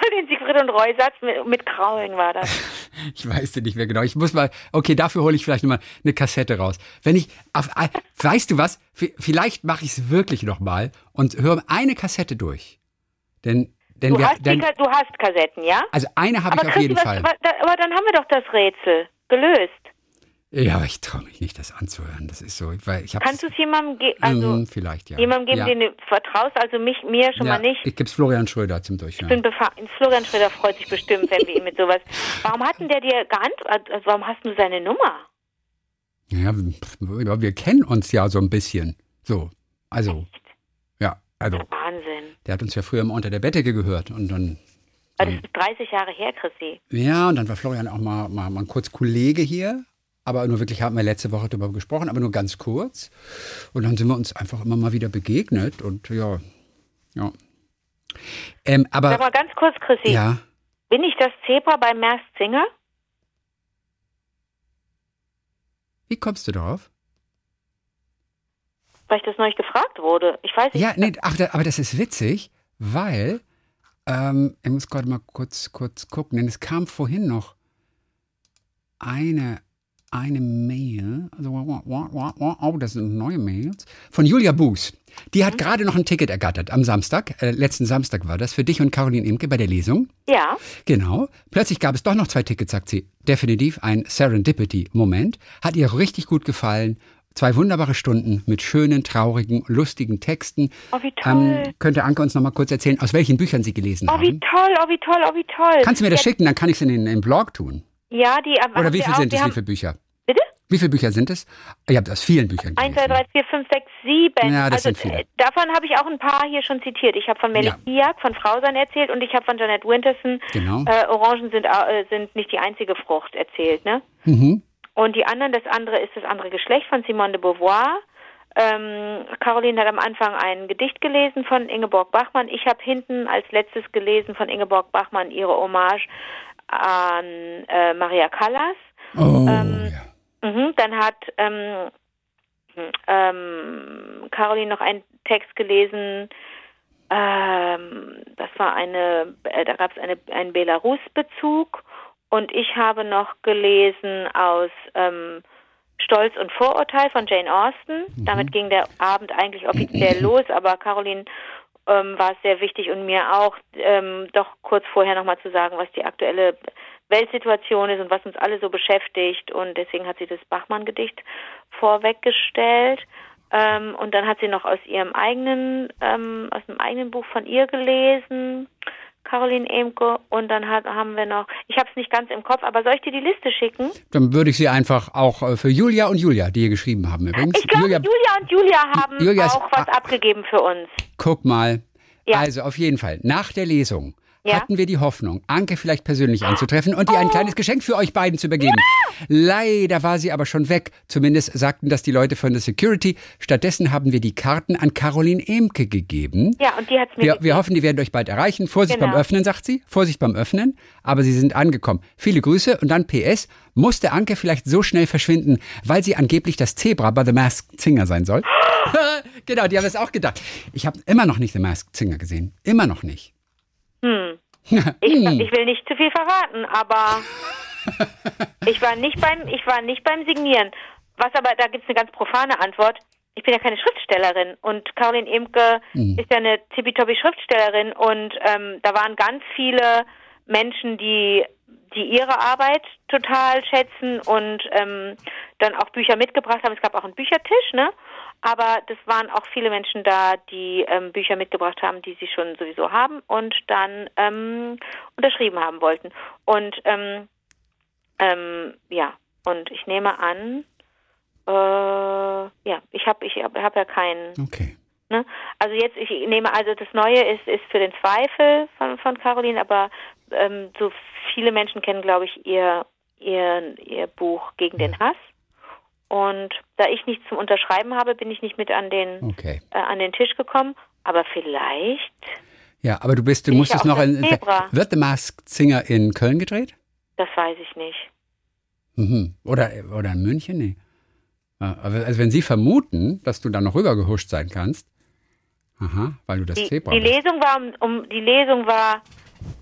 Siegfried und Roy-Satz mit, mit Kraulen war das? Ich weiß nicht mehr genau. Ich muss mal, okay, dafür hole ich vielleicht nochmal eine Kassette raus. Wenn ich, auf, äh, weißt du was? Vielleicht mache ich es wirklich nochmal und höre eine Kassette durch. Denn, denn Du wir, hast, denn, du hast Kassetten, ja? also eine habe ich auf jeden was, Fall. was, aber dann haben wir doch das Rätsel gelöst. Ja, ich traue mich nicht, das anzuhören. Das ist so, weil ich habe Kannst du es jemandem geben, also ähm, vielleicht ja. jemandem geben, ja. den du vertraust, also mich, mir schon ja, mal nicht? Ich gebe es Florian Schröder zum Ich bin Durchhören. Florian Schröder freut sich bestimmt, wenn wir ihn mit sowas. Warum hat denn der dir geantwortet? Also warum hast du seine Nummer? Ja, wir, wir kennen uns ja so ein bisschen. So, also ja, also Wahnsinn. der hat uns ja früher immer unter der Bettdecke gehört und dann Aber das ist 30 Jahre her, Chrissy. Ja, und dann war Florian auch mal, mal, mal kurz Kollege hier. Aber nur wirklich haben wir letzte Woche darüber gesprochen, aber nur ganz kurz. Und dann sind wir uns einfach immer mal wieder begegnet und ja, ja. Ähm, Sag mal aber ganz kurz, Chrissy. ja, Bin ich das Zebra bei Merst Singer? wie kommst du darauf? Weil ich das neulich gefragt wurde. Ich weiß nicht. Ja, nee, ach, aber das ist witzig, weil, ähm, ich muss gerade mal kurz, kurz gucken, denn es kam vorhin noch eine, eine Mail, also, oh, das sind neue Mails, von Julia Buß. Die hat gerade noch ein Ticket ergattert am Samstag, äh, letzten Samstag war das, für dich und Caroline Imke bei der Lesung. Ja. Genau. Plötzlich gab es doch noch zwei Tickets, sagt sie. Definitiv ein Serendipity-Moment. Hat ihr richtig gut gefallen. Zwei wunderbare Stunden mit schönen, traurigen, lustigen Texten. Oh, wie toll. Ähm, könnte Anke uns noch mal kurz erzählen, aus welchen Büchern sie gelesen Oh, wie haben? toll, oh, wie toll, oh, wie toll. Kannst du mir das ja, schicken, dann kann ich es in den, im Blog tun. Ja, die haben Oder wie viel sind es? Wie viele Bücher? Bitte? Wie viele Bücher sind es? Ihr habt aus vielen Büchern gelesen. 1, 2, 3, 4, 5, 6, 7. Ja, das also, sind viele. äh, Davon habe ich auch ein paar hier schon zitiert. Ich habe von Melly Ja. Von Frausein erzählt und ich habe von Janet Winterson, Genau. äh, Orangen sind, äh, sind nicht die einzige Frucht erzählt. Ne? Mhm. Und die anderen, das andere ist das andere Geschlecht von Simone de Beauvoir. Ähm, Caroline hat am Anfang ein Gedicht gelesen von Ingeborg Bachmann. Ich habe hinten als letztes gelesen von Ingeborg Bachmann ihre Hommage an äh, Maria Callas. Oh, Ähm, ja. Mhm, dann hat ähm, ähm, Caroline noch einen Text gelesen, ähm, das war eine, äh, da gab es eine, einen Belarus-Bezug und ich habe noch gelesen aus ähm, Stolz und Vorurteil von Jane Austen. Damit ging der Abend eigentlich offiziell los, aber Caroline ähm, war es sehr wichtig und mir auch, ähm, doch kurz vorher nochmal zu sagen, was die aktuelle Weltsituation ist und was uns alle so beschäftigt. Und deswegen hat sie das Bachmann-Gedicht vorweggestellt. Ähm, und dann hat sie noch aus ihrem eigenen, ähm, aus einem eigenen Buch von ihr gelesen, Caroline Emke. Und dann hat, haben wir noch, ich habe es nicht ganz im Kopf, aber soll ich dir die Liste schicken? Dann würde ich sie einfach auch äh, für Julia und Julia, die hier geschrieben haben übrigens. Ich glaube, Julia, und Julia haben Julia auch was abgegeben für uns. Guck mal. Ja. Also auf jeden Fall, nach der Lesung Ja. hatten wir die Hoffnung, Anke vielleicht persönlich anzutreffen und ihr ein kleines Geschenk für euch beiden zu übergeben. Leider war sie aber schon weg. Zumindest sagten das die Leute von der Security. Stattdessen haben wir die Karten an Caroline Emke gegeben. Ja, und die hat es mir Wir, gegeben. wir hoffen, die werden euch bald erreichen. Vorsicht Genau. beim Öffnen, sagt sie. Vorsicht beim Öffnen. Aber sie sind angekommen. Viele Grüße und dann PS. Musste Anke vielleicht so schnell verschwinden, weil sie angeblich das Zebra bei The Masked Singer sein soll? genau, die haben es auch gedacht. Ich habe immer noch nicht The Masked Singer gesehen. Immer noch nicht. Hm. Ich, ich will nicht zu viel verraten, aber ich war nicht beim, ich war nicht beim Signieren. Was aber, da gibt es eine ganz profane Antwort. Ich bin ja keine Schriftstellerin und Caroline Imke ist ja eine tippitoppi Schriftstellerin und ähm, da waren ganz viele Menschen, die die ihre Arbeit total schätzen und ähm, dann auch Bücher mitgebracht haben. Es gab auch einen Büchertisch, ne? Aber das waren auch viele Menschen da, die ähm, Bücher mitgebracht haben, die sie schon sowieso haben und dann ähm, unterschrieben haben wollten. Und ähm, ähm, ja, und ich nehme an, äh, ja, ich habe ich hab, hab ja keinen. Okay. Ne? Also jetzt, ich nehme also das Neue ist, ist für den Zweifel von, von Caroline, aber ähm, so viele Menschen kennen, glaube ich, ihr, ihr, ihr Buch gegen den Hass. Und da ich nichts zum Unterschreiben habe, bin ich nicht mit an den, Okay. äh, an den Tisch gekommen. Aber vielleicht, Ja, aber du bist, du musstest noch in. Zebra. Wird The Masked Singer in Köln gedreht? das weiß ich nicht. Mhm. Oder, oder in München? Nee. Aber Also wenn Sie vermuten, dass du da noch rübergehuscht sein kannst, aha, weil du das Die, Zebra die. Lesung war um, um die Lesung war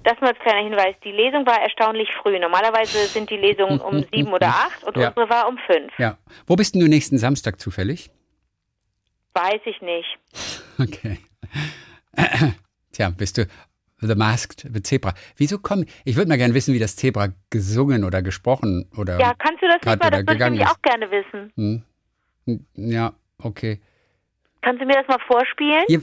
das nur als kleiner Hinweis, die Lesung war erstaunlich früh. Normalerweise sind die Lesungen um sieben oder acht und Ja. unsere war um fünf. Ja. Wo bist denn du nächsten Samstag zufällig? Weiß ich nicht. Okay. Tja, bist du The Masked the Zebra. Wieso kommen? Ich würde mal gerne wissen, wie das Zebra gesungen oder gesprochen oder. Ja, kannst du das nicht mal? Das würde ich auch gerne wissen. Hm? Ja, okay. Kannst du mir das mal vorspielen? Ja,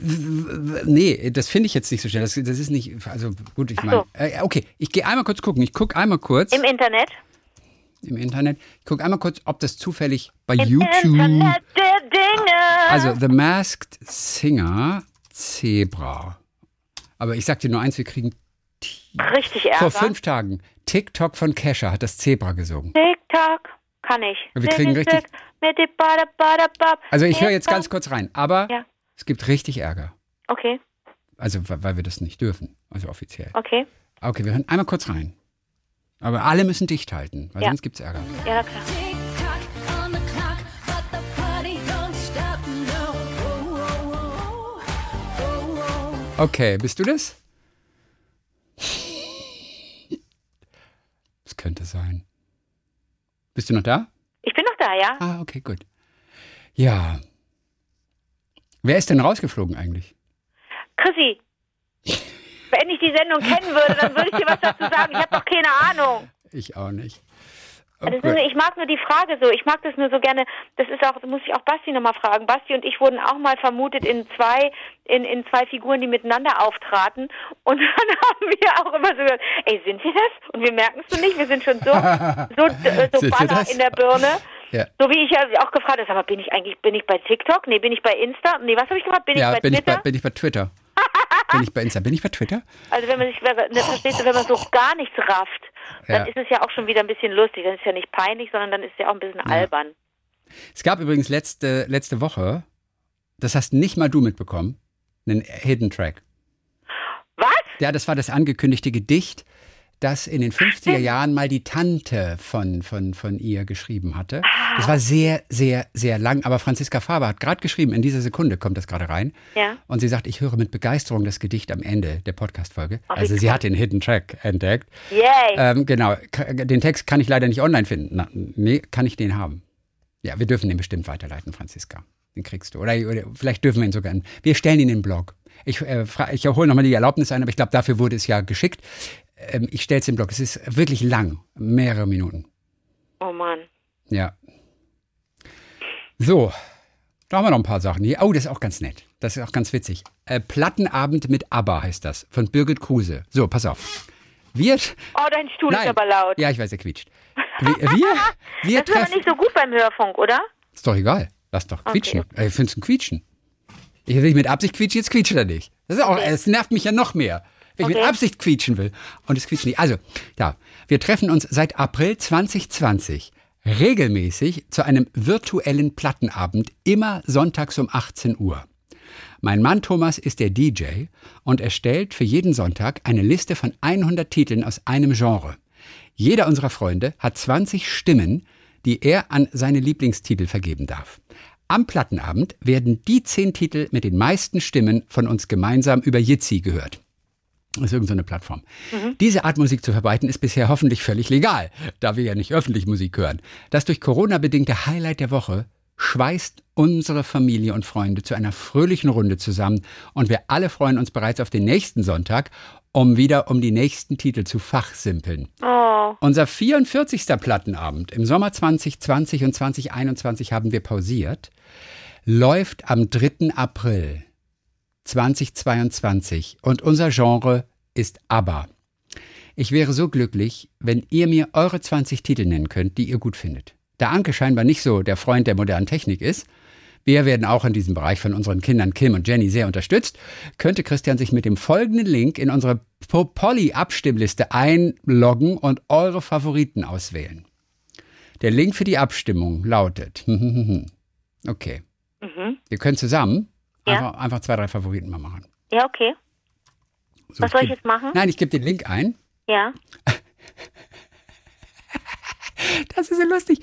nee, das finde ich jetzt nicht so schnell. Das, das ist nicht. Also gut, ich meine. so. Äh, okay, ich gehe einmal kurz gucken. Ich gucke einmal kurz Im Internet? im Internet. Ich gucke einmal kurz, ob das zufällig bei Im YouTube. Internet der Dinge. Also The Masked Singer Zebra. Aber ich sag dir nur eins, wir kriegen Richtig Ärger. vor fünf Tagen TikTok von Kesha hat das Zebra gesungen. TikTok kann ich. Wir kriegen richtig. Also ich höre jetzt ganz kurz rein, aber ja. es gibt richtig Ärger. Okay. Also weil wir das nicht dürfen, also offiziell. Okay. Okay, wir hören einmal kurz rein. Aber alle müssen dicht halten, weil ja. sonst es Ärger. Ja, klar. Okay, bist du das? Es könnte sein. Bist du noch da? Ich bin noch da, ja? Ah, okay, gut. Ja. Wer ist denn rausgeflogen eigentlich? Chrissy, wenn ich die Sendung kennen würde, dann würde ich dir was dazu sagen. Ich habe doch keine Ahnung. Ich auch nicht. Ist Okay. nur, ich mag nur die Frage so. Ich mag das nur so gerne. Das ist auch, muss ich auch Basti nochmal fragen. Basti und ich wurden auch mal vermutet in zwei, in, in zwei Figuren, die miteinander auftraten. Und dann haben wir auch immer so gesagt, ey, sind wir das? Und wir merken es so nicht. Wir sind schon so, so, so baller in der Birne. Ja. So wie ich ja auch gefragt habe, mal, bin ich eigentlich, bin ich bei TikTok? Nee, bin ich bei Insta? Nee, was habe ich gefragt? Bin Ja, ich bei bin ich, Twitter? bei, bin ich bei Twitter. bin ich bei Insta? Bin ich bei Twitter? Also wenn man sich, ne, verstehst du, wenn man so gar nichts rafft, dann Ja. ist es ja auch schon wieder ein bisschen lustig. Dann ist es ja nicht peinlich, sondern dann ist es ja auch ein bisschen albern. Es gab übrigens letzte, letzte Woche, das hast nicht mal du mitbekommen, einen Hidden Track. Was? Ja, das war das angekündigte Gedicht, das in den 50er Jahren mal die Tante von, von, von ihr geschrieben hatte. Das war sehr, sehr, sehr lang, aber Franziska Faber hat gerade geschrieben, in dieser Sekunde kommt das gerade rein. Ja. Und sie sagt, ich höre mit Begeisterung das Gedicht am Ende der Podcast-Folge. Wie Also sie hat den Hidden Track entdeckt. Yay. Ähm, genau, K- den Text kann ich leider nicht online finden. Na, nee, kann ich den haben? Ja, wir dürfen den bestimmt weiterleiten, Franziska. Den kriegst du. Oder, oder vielleicht dürfen wir ihn sogar. In, wir stellen ihn in den Blog. Ich, äh, ich hole nochmal die Erlaubnis ein, aber ich glaube, dafür wurde es ja geschickt. Ähm, ich stelle es im Blog. Es ist wirklich lang. Mehrere Minuten. oh Mann. Ja. So. Da haben wir noch ein paar Sachen hier. Oh, das ist auch ganz nett. Das ist auch ganz witzig. Äh, Plattenabend mit ABBA heißt das. Von Birgit Kruse. So, pass auf. Wir. Oh, dein Stuhl ist aber laut. Ja, ich weiß, er quietscht. Wir, wir, wir das ist aber treffen. nicht so gut beim Hörfunk, oder? Ist doch egal. Lass doch Okay. quietschen. Äh, Ich finde es ein Quietschen. Ich will mit Absicht quietschen, jetzt quietscht er nicht. Das ist auch, es nervt mich ja noch mehr. Wenn ich mit Okay. Absicht quietschen will und es quietscht nicht. Also, ja, wir treffen uns seit April 2020 regelmäßig zu einem virtuellen Plattenabend, immer sonntags um 18 Uhr. Mein Mann Thomas ist der DJ und erstellt für jeden Sonntag eine Liste von 100 Titeln aus einem Genre. Jeder unserer Freunde hat 20 Stimmen, die er an seine Lieblingstitel vergeben darf. Am Plattenabend werden die 10 Titel mit den meisten Stimmen von uns gemeinsam über Jitsi gehört. Das ist irgendeine Plattform. Diese Art Musik zu verbreiten ist bisher hoffentlich völlig legal, da wir ja nicht öffentlich Musik hören. Das durch Corona bedingte Highlight der Woche schweißt unsere Familie und Freunde zu einer fröhlichen Runde zusammen und wir alle freuen uns bereits auf den nächsten Sonntag, um wieder um die nächsten Titel zu fachsimpeln. Oh. Unser 44. Plattenabend im Sommer 2020 und 2021 haben wir pausiert, läuft am 3. April 2022 und unser Genre ist ABBA. Ich wäre so glücklich, wenn ihr mir eure 20 Titel nennen könnt, die ihr gut findet. Da Anke scheinbar nicht so der Freund der modernen Technik ist, wir werden auch in diesem Bereich von unseren Kindern Kim und Jenny sehr unterstützt, könnte Christian sich mit dem folgenden Link in unsere Po- Polly-Abstimmliste einloggen und eure Favoriten auswählen. Der Link für die Abstimmung lautet, okay, Mhm. wir können zusammen Ja. einfach, einfach zwei, drei Favoriten mal machen. Ja, okay. So, Was soll ich geb- jetzt machen? Nein, ich gebe den Link ein. Ja. Das ist so lustig.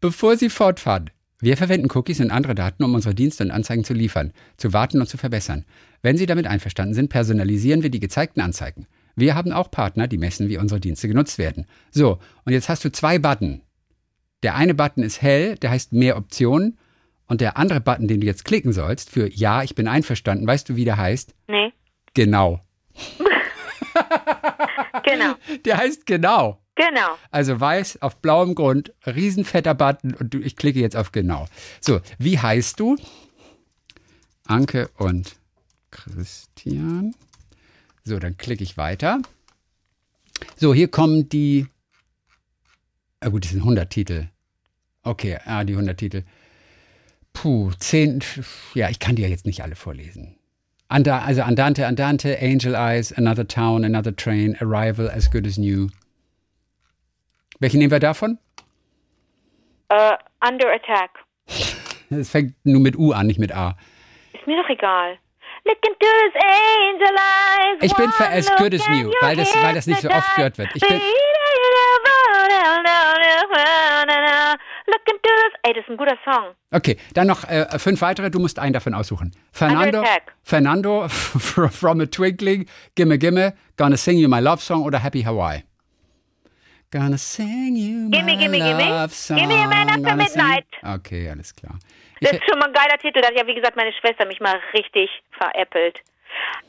Bevor Sie fortfahren, wir verwenden Cookies und andere Daten, um unsere Dienste und Anzeigen zu liefern, zu warten und zu verbessern. Wenn Sie damit einverstanden sind, personalisieren wir die gezeigten Anzeigen. Wir haben auch Partner, die messen, wie unsere Dienste genutzt werden. So, und jetzt hast du zwei Button. Der eine Button ist hell, der heißt mehr Optionen. Und der andere Button, den du jetzt klicken sollst, für Ja, ich bin einverstanden, weißt du, wie der heißt? Nee. Genau. Genau. Der heißt genau. Genau. Also weiß auf blauem Grund, riesenfetter Button und du, ich klicke jetzt auf genau. So, wie heißt du? Anke und Christian. So, dann klicke ich weiter. So, hier kommen die. Ah gut, das sind 100 Titel. Okay, ah, die 100 Titel. Puh, 10. Ja, ich kann die ja jetzt nicht alle vorlesen. Anda, also Andante, Andante, Angel Eyes, Another Town, Another Train, Arrival, As Good as New. Welchen nehmen wir davon? Äh, under attack. Es fängt nur mit U an, nicht mit A. Ist mir doch egal. Look into his angel eyes. Ich bin für As Good as New, weil das- weil das nicht so oft gehört wird. Ich bin- Look into this. Ey, das ist ein guter Song. Okay, dann noch äh, fünf weitere. Du musst einen davon aussuchen. Fernando. Fernando from a Twinkling, Gimme Gimme, Gonna Sing You My Love Song oder Happy Hawaii. Gonna sing you my Gimme, gimme, gimme. love song. Gimme a man after midnight. Okay, alles klar. Ich, Das ist schon mal ein geiler Titel. Da hat ja, wie gesagt, meine Schwester mich mal richtig veräppelt.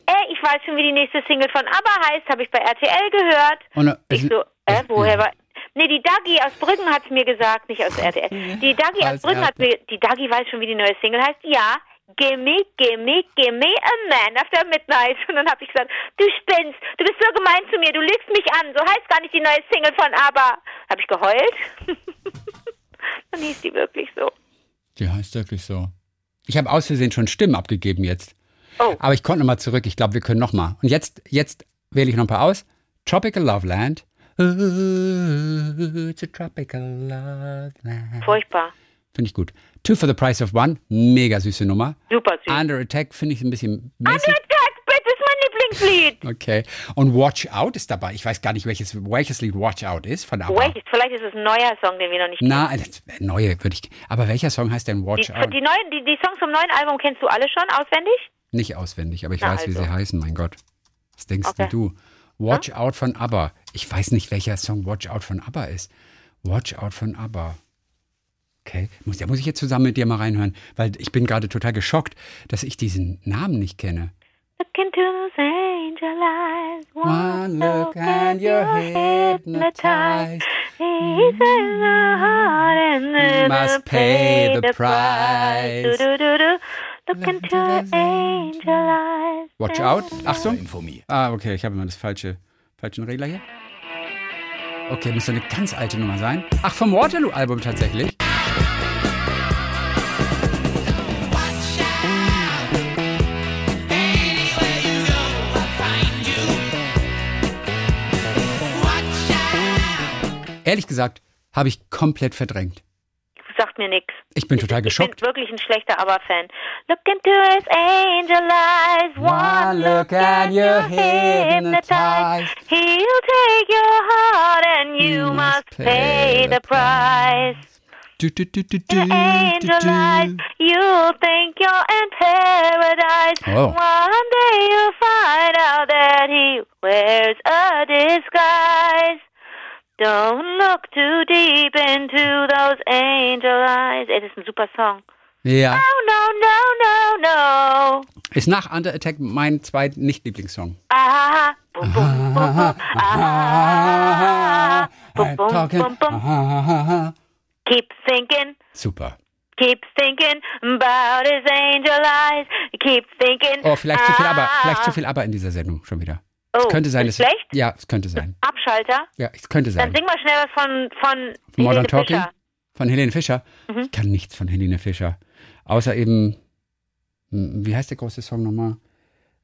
Äh, ich weiß schon, wie die nächste Single von ABBA heißt. Habe ich bei RTL gehört. Und, äh, Ich so, äh, woher war... Nee, die Dagi aus Brüggen hat es mir gesagt, nicht aus RTL. Die Dagi aus Als Brüggen hat mir... Die Dagi weiß schon, wie die neue Single heißt. Ja, Gimme, gimme, gimme a man after midnight. Und dann habe ich gesagt, du spinnst, du bist so gemein zu mir, du lügst mich an. So heißt gar nicht die neue Single von ABBA. Habe ich geheult? dann hieß die wirklich so. Die heißt wirklich so. Ich habe aus Versehen schon Stimmen abgegeben jetzt. Oh. Aber ich konnte noch mal zurück. Ich glaube, wir können noch mal. Und jetzt, jetzt wähle ich noch ein paar aus. Tropical Love Ooh, it's a tropical love. Furchtbar. Finde ich gut. Two for the price of one. Mega süße Nummer. Super süß. Under Attack finde ich ein bisschen Under mäßig. Attack, bitte, ist mein Lieblingslied. Okay. Und Watch Out ist dabei. Ich weiß gar nicht, welches, welches Lied Watch Out ist von ABBA. Wait, vielleicht ist es ein neuer Song, den wir noch nicht Na, das, neue würde ich. Aber welcher Song heißt denn Watch Die, Out? die, neuen, die, die Songs vom neuen Album kennst du alle schon auswendig? Nicht auswendig, aber ich Na weiß, wie also. sie heißen, mein Gott. Was denkst Okay. denn du? Watch Out von ABBA. Ich weiß nicht, welcher Song Watch Out von ABBA ist. Watch Out von ABBA. Okay, muss, da muss ich jetzt zusammen mit dir mal reinhören, weil ich bin gerade total geschockt, dass ich diesen Namen nicht kenne. Look into those angel eyes. One look and you're hypnotized. He's in the heart and must pay the price. Du, du, du. Look into angel eyes. Watch Out. Achtung. Infomie. Ah, okay, ich habe immer das falsche, falschen Regler hier. Okay, muss eine ganz alte Nummer sein. Ach, vom Waterloo-Album tatsächlich. Ehrlich gesagt, habe ich komplett verdrängt. Sagt mir nix. Ich bin total geschockt. Ich bin wirklich ein schlechter ABBA-Fan. Look into his angel eyes. One look and you're hypnotized. He'll take your heart and you must pay the price. Du, du, du, In du, angel eyes, you'll think you're in paradise. Oh. One day you'll find out that he wears a disguise. Don't look too deep into those angel eyes. Ey, das ist ein super Song. Ja, Oh, no, no, no, no. ist nach Under Attack mein zweit Nicht-Lieblingssong. Ah, bum, bum, bum, bum. Ah, bum, bum, Talking. bum, bum. Keep thinking. Super. Keep thinking about his angel eyes. Keep thinking. Oh, vielleicht zu viel aber, ah. vielleicht zu viel aber in dieser Sendung schon wieder. Oh, es könnte sein, ist schlecht? ja, es könnte sein. Abschalter. Ja, es könnte Dann sein. sing mal schnell was von von Modern Helene Talking Fischer. von Helene Fischer. Mhm. Ich kann nichts von Helene Fischer, außer eben hm, wie heißt der große Song nochmal?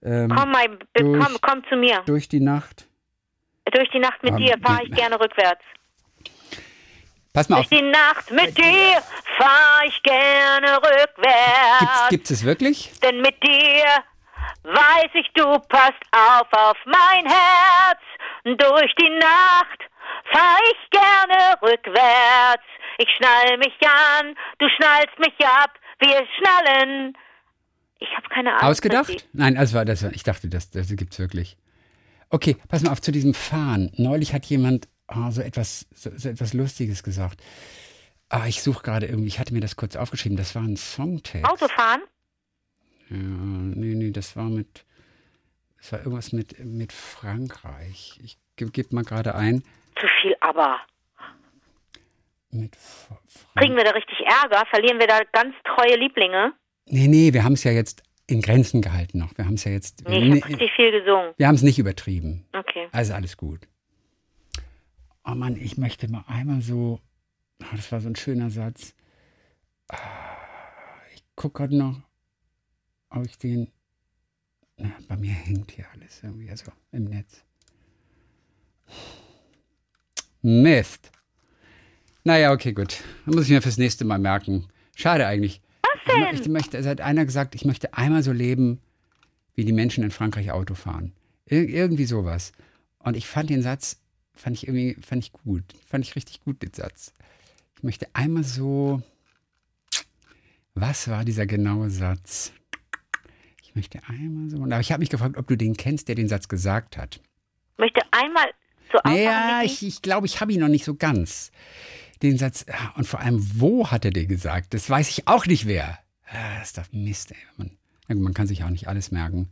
Ähm, Komm b- Durch- komm, komm zu mir. durch die Nacht. Durch die Nacht mit Ah, dir fahre ich gerne rückwärts. Pass mal auf. Durch die Nacht mit dir fahre ich gerne Gibt's, rückwärts. gibt's es wirklich? Denn mit dir weiß ich, du passt auf auf mein Herz. Durch die Nacht fahr ich gerne rückwärts. Ich schnall mich an, du schnallst mich ab, wir schnallen. Ich habe keine Ahnung. Ausgedacht? Nein, also war das, ich dachte, das, das gibt's wirklich. Okay, pass mal auf zu diesem Fahren. Neulich hat jemand ah, so, etwas, so, so etwas Lustiges gesagt. Ah, ich suche gerade irgendwie, ich hatte mir das kurz aufgeschrieben, das war ein Songtext. Autofahren? Ja, nee, nee, das war mit, das war irgendwas mit, mit Frankreich. Ich gebe geb mal gerade ein. Zu viel aber. Mit F Kriegen wir da richtig Ärger? Verlieren wir da ganz treue Lieblinge? Nee, nee, wir haben es ja jetzt in Grenzen gehalten noch. Wir haben es ja jetzt, Nee, ich habe richtig viel gesungen. wir haben es nicht übertrieben. Okay. Also alles gut. Oh Mann, ich möchte mal einmal so. Oh, das war so ein schöner Satz. Ah, Ich gucke gerade noch, ob ich den. Na, bei mir hängt hier alles irgendwie, also im Netz. Mist. Naja, okay, gut. Dann muss ich mir fürs nächste Mal merken. Schade eigentlich. Was denn? Ich, möchte, es hat einer gesagt, ich möchte einmal so leben, wie die Menschen in Frankreich Auto fahren. Ir irgendwie sowas. Und ich fand den Satz, fand ich irgendwie, fand ich gut. Fand ich richtig gut, den Satz. Ich möchte einmal so, Was war dieser genaue Satz? Ich möchte einmal so. Aber ich habe mich gefragt, ob du den kennst, der den Satz gesagt hat. Möchte einmal so Naja, aufmachen, ich, ich glaube, ich habe ihn noch nicht so ganz. Den Satz, ah, und vor allem, wo hat er den gesagt? Das weiß ich auch nicht wer. Ah, Das ist doch Mist, ey. Man, man kann sich auch nicht alles merken.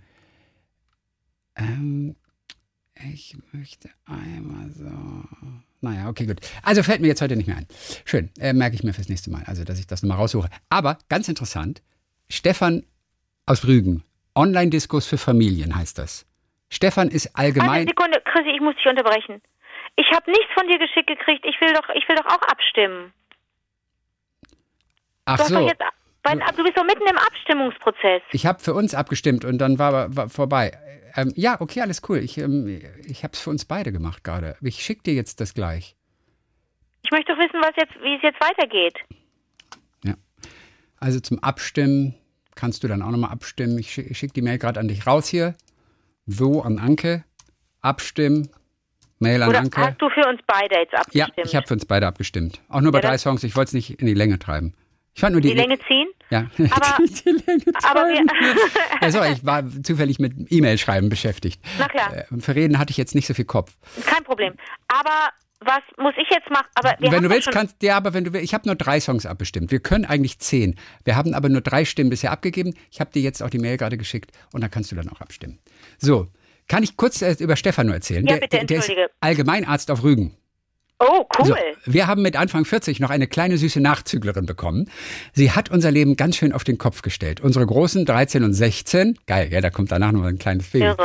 Ähm, ich möchte einmal so. Naja, okay, gut. Also fällt mir jetzt heute nicht mehr ein. Schön, äh, merke ich mir fürs nächste Mal, also dass ich das nochmal raussuche. Aber ganz interessant, Stefan aus Rügen, Online-Diskurs für Familien heißt das. Stefan ist Eine allgemein. Sekunde, Chrissy, ich muss dich unterbrechen. Ich habe nichts von dir geschickt gekriegt. Ich will doch, ich will doch auch abstimmen. Ach Du so. jetzt, du bist doch mitten im Abstimmungsprozess. Ich habe für uns abgestimmt und dann war, war vorbei. Ähm, ja, okay, alles cool. Ich, ähm, ich habe es für uns beide gemacht gerade. Ich schicke dir jetzt das gleich. Ich möchte doch wissen, was jetzt, wie es jetzt weitergeht. Ja. Also zum Abstimmen kannst du dann auch nochmal abstimmen. Ich schicke schick die Mail gerade an dich raus hier. Wo an Anke. Abstimmen. Mail an Oder Anke. hast du für uns beide jetzt Ja, abgestimmt? ich habe für uns beide abgestimmt. Auch nur bei Ja, drei Songs. Ich wollte es nicht in die Länge treiben. Ich fand nur die, die Länge ziehen? Ja, Aber- die Länge aber wir- also, ich war zufällig mit E-Mail-Schreiben beschäftigt. Na klar. Äh, Für Reden hatte ich jetzt nicht so viel Kopf. Kein Problem. Aber was muss ich jetzt machen? Aber wenn du willst, kannst ja, aber wenn du willst, ich habe nur drei Songs abbestimmt. Wir können eigentlich zehn. Wir haben aber nur drei Stimmen bisher abgegeben. Ich habe dir jetzt auch die Mail gerade geschickt und da kannst du dann auch abstimmen. So, kann ich kurz äh, über Stefan nur erzählen? Ja, der, bitte, der, der ist. Allgemeinarzt auf Rügen. Oh, cool. So, wir haben mit Anfang 40 noch eine kleine süße Nachzüglerin bekommen. Sie hat unser Leben ganz schön auf den Kopf gestellt. Unsere großen 13 und 16, geil, ja, da kommt danach noch ein kleines Irre.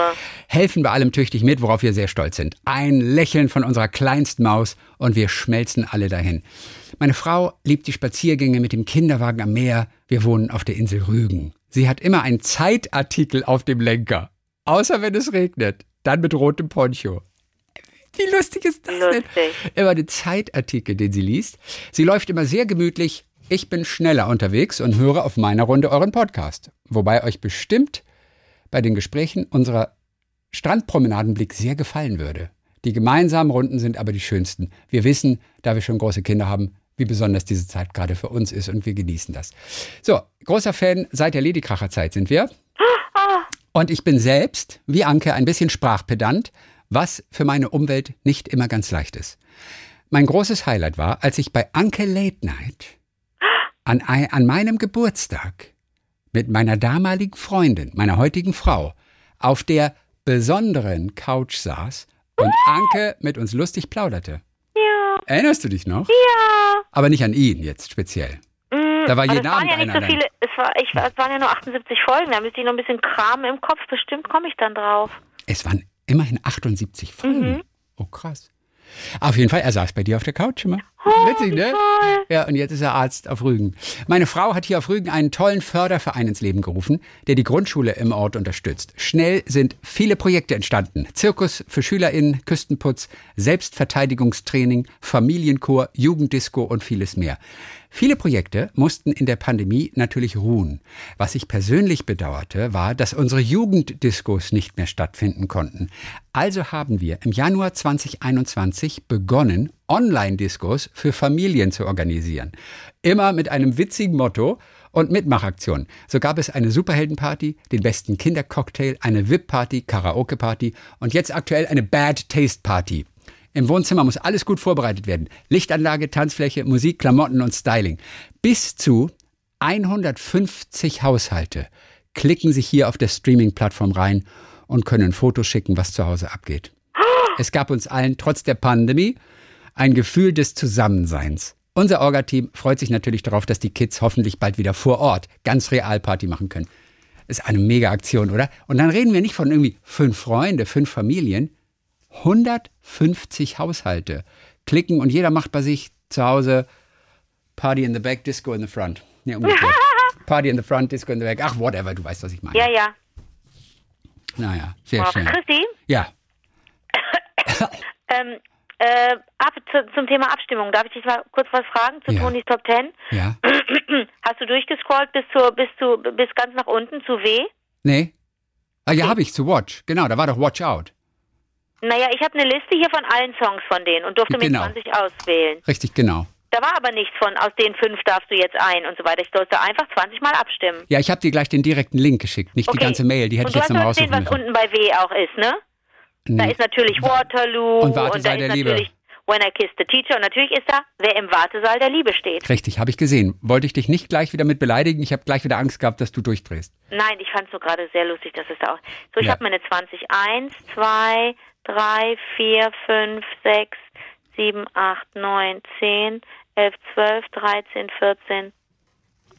helfen bei allem tüchtig mit, worauf wir sehr stolz sind. Ein Lächeln von unserer kleinsten Maus und wir schmelzen alle dahin. Meine Frau liebt die Spaziergänge mit dem Kinderwagen am Meer. Wir wohnen auf der Insel Rügen. Sie hat immer einen Zeitartikel auf dem Lenker. Außer wenn es regnet. Dann mit rotem Poncho. Wie lustig ist das Lustig. denn? Immer den Zeitartikel, den sie liest. Sie läuft immer sehr gemütlich. Ich bin schneller unterwegs und höre auf meiner Runde euren Podcast. Wobei euch bestimmt bei den Gesprächen unserer Strandpromenadenblick sehr gefallen würde. Die gemeinsamen Runden sind aber die schönsten. Wir wissen, da wir schon große Kinder haben, wie besonders diese Zeit gerade für uns ist und wir genießen das. So, großer Fan seit der Ladykracher-Zeit sind wir. Und ich bin selbst, wie Anke, ein bisschen sprachpedant, was für meine Umwelt nicht immer ganz leicht ist. Mein großes Highlight war, als ich bei Anke Late Night an, an meinem Geburtstag mit meiner damaligen Freundin, meiner heutigen Frau, auf der besonderen Couch saß und Anke mit uns lustig plauderte. Ja, Erinnerst du dich noch? ja. Aber nicht an ihn jetzt speziell. Mm, Da war jeden es waren Abend ja nicht einer so viele, es, war, ich, es waren ja nur 78 Folgen, da müsste ich noch ein bisschen Kram im Kopf, bestimmt komme ich dann drauf. Es waren immerhin 78 Folgen. Mhm. Oh, krass. Auf jeden Fall, er saß bei dir auf der Couch immer. Oh, Witzig, ne? toll. Ja, und jetzt ist er Arzt auf Rügen. Meine Frau hat hier auf Rügen einen tollen Förderverein ins Leben gerufen, der die Grundschule im Ort unterstützt. Schnell sind viele Projekte entstanden. Zirkus für SchülerInnen, Küstenputz, Selbstverteidigungstraining, Familienchor, Jugenddisco und vieles mehr. Viele Projekte mussten in der Pandemie natürlich ruhen. Was ich persönlich bedauerte, war, dass unsere Jugenddiskos nicht mehr stattfinden konnten. Also haben wir im Januar 2021 begonnen, Online-Diskos für Familien zu organisieren. Immer mit einem witzigen Motto und Mitmachaktionen. So gab es eine Superheldenparty, den besten Kindercocktail, eine VIP-Party, Karaoke-Party und jetzt aktuell eine Bad Taste Party. Im Wohnzimmer muss alles gut vorbereitet werden. Lichtanlage, Tanzfläche, Musik, Klamotten und Styling. Bis zu 150 Haushalte klicken sich hier auf der Streaming-Plattform rein und können Fotos schicken, was zu Hause abgeht. Es gab uns allen trotz der Pandemie ein Gefühl des Zusammenseins. Unser Orga-Team freut sich natürlich darauf, dass die Kids hoffentlich bald wieder vor Ort ganz real Party machen können. Ist eine mega Aktion, oder? Und dann reden wir nicht von irgendwie fünf Freunde, fünf Familien, 150 Haushalte klicken und jeder macht bei sich zu Hause Party in the back, Disco in the front. Nee, umgekehrt. Party in the front, Disco in the back. Ach, whatever, du weißt, was ich meine. Ja, ja. Naja, sehr Oh, schön. Christi, Ja, ähm, äh, ab, zu, zum Thema Abstimmung, darf ich dich mal kurz was fragen zu Ja. Tonis Top Ten? ja. Hast du durchgescrollt bis, zur, bis, zu, bis ganz nach unten zu W? Nee? Ah, ja, habe ich zu Watch. Genau, da war doch Watch Out. Naja, ich habe eine Liste hier von allen Songs von denen und durfte Genau. mir 20 auswählen. Richtig, genau. Da war aber nichts von, aus den fünf darfst du jetzt ein und so weiter. Ich sollte einfach 20 Mal abstimmen. Ja, ich habe dir gleich den direkten Link geschickt, nicht die Okay. ganze Mail, die hätte und ich jetzt du nochmal hast gesehen, was unten bei W auch ist, ne? Da ist natürlich Waterloo Und Wartesaal da der ist Liebe. When I Kissed the Teacher und natürlich ist da, wer im Wartesaal der Liebe steht. Richtig, habe ich gesehen. Wollte ich dich nicht gleich wieder mit beleidigen. Ich habe gleich wieder Angst gehabt, dass du durchdrehst. Nein, ich fand es nur gerade sehr lustig, dass es da auch. So, ich Ja. habe meine 20. 1, 2, 3, 4, 5, 6, 7, 8, 9, 10, 11, 12, 13, 14,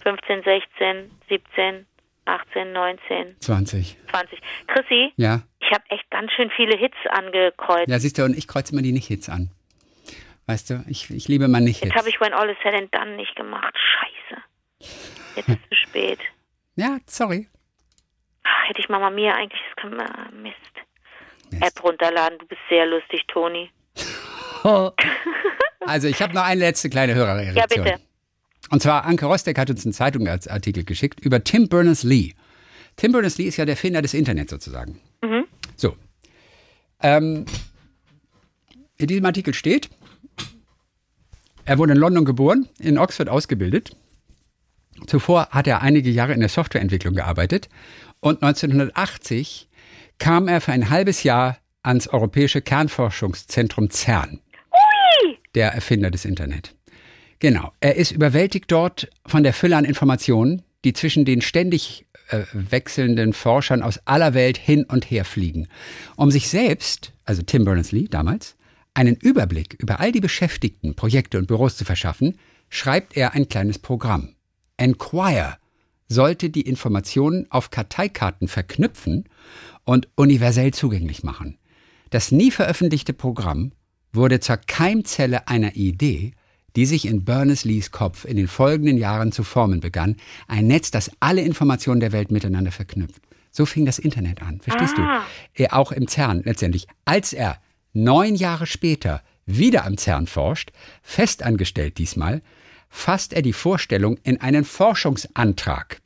15, 16, 17, 18, 19, 20. 20. Chrissy, Ja. ich habe echt ganz schön viele Hits angekreuzt. Ja, siehst du, und ich kreuze immer die Nicht-Hits an. Weißt du, ich, ich liebe mal Nicht-Hits. Jetzt habe ich When All Is Said and Done nicht gemacht. Scheiße. Jetzt ist es zu spät. Ja, sorry. Ach, hätte ich Mama Mia eigentlich, das kann man, Mist. Mist. App runterladen. Du bist sehr lustig, Toni. Also, ich habe noch eine letzte kleine Hörerreaktion. Ja, bitte. Und zwar, Anke Rostek hat uns einen Zeitungsartikel geschickt über Tim Berners-Lee. Tim Berners-Lee ist ja der Erfinder des Internets sozusagen. Mhm. So. Ähm, in diesem Artikel steht, er wurde in London geboren, in Oxford ausgebildet. Zuvor hat er einige Jahre in der Softwareentwicklung gearbeitet und 1980 kam er für ein halbes Jahr ans Europäische Kernforschungszentrum CERN der Erfinder des Internet. Genau. Er ist überwältigt dort von der Fülle an Informationen, die zwischen den ständig äh, wechselnden Forschern aus aller Welt hin und her fliegen. Um sich selbst, also Tim Berners-Lee damals, einen Überblick über all die Beschäftigten, Projekte und Büros zu verschaffen, schreibt er ein kleines Programm. Enquire sollte die Informationen auf Karteikarten verknüpfen und universell zugänglich machen. Das nie veröffentlichte Programm wurde zur Keimzelle einer Idee, die sich in Berners-Lees Kopf in den folgenden Jahren zu formen begann, ein Netz, das alle Informationen der Welt miteinander verknüpft. So fing das Internet an, verstehst Ah. du? Er auch im CERN letztendlich. Als er neun Jahre später wieder am CERN forscht, festangestellt diesmal, fasst er die Vorstellung in einen Forschungsantrag.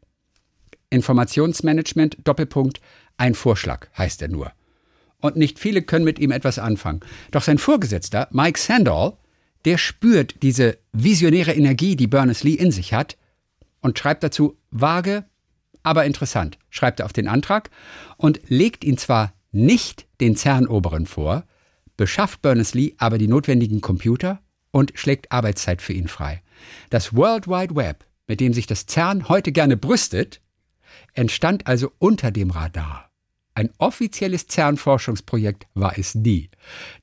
Informationsmanagement, Doppelpunkt, ein Vorschlag heißt er nur. Und nicht viele können mit ihm etwas anfangen. Doch sein Vorgesetzter, Mike Sandall, der spürt diese visionäre Energie, die Berners-Lee in sich hat und schreibt dazu vage, aber interessant, schreibt er auf den Antrag und legt ihn zwar nicht den CERN-Oberen vor, beschafft Berners-Lee aber die notwendigen Computer und schlägt Arbeitszeit für ihn frei. Das World Wide Web, mit dem sich das CERN heute gerne brüstet, entstand also unter dem Radar. Ein offizielles CERN-Forschungsprojekt war es nie.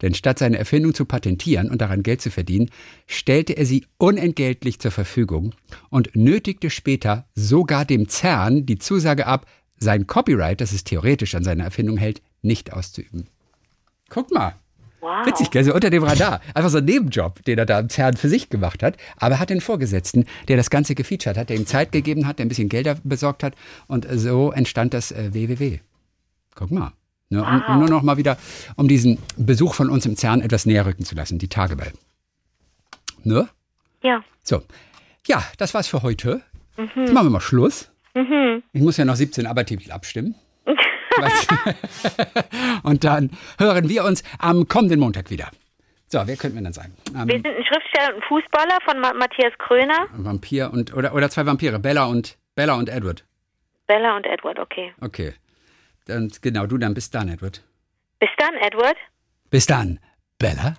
Denn statt seine Erfindung zu patentieren und daran Geld zu verdienen, stellte er sie unentgeltlich zur Verfügung und nötigte später sogar dem CERN die Zusage ab, sein Copyright, das es theoretisch an seiner Erfindung hält, nicht auszuüben. Guck mal. Wow. Witzig, gell? So unter dem Radar. Einfach so ein Nebenjob, den er da im CERN für sich gemacht hat. Aber er hat den Vorgesetzten, der das Ganze gefeatured hat, der ihm Zeit gegeben hat, der ein bisschen Gelder besorgt hat. Und so entstand das äh, WWW. Guck mal. Ne, um, um nur noch mal wieder, um diesen Besuch von uns im CERN etwas näher rücken zu lassen, die Tagebell. Ne? Ja. So. Ja, das war's für heute. Mhm. Jetzt machen wir mal Schluss. Ich muss ja noch 17 Arbeitstitel abstimmen. Und dann hören wir uns am kommenden Montag wieder. So, wer könnten wir dann sein? Ähm, Wir sind ein Schriftsteller und ein Fußballer von Ma Matthias Kröner. ein Vampir und oder, oder zwei Vampire, Bella und Bella und Edward. Bella und Edward, okay. Okay. Und genau, du dann bis dann, Edward. Bis dann, Edward. Bis dann, Bella.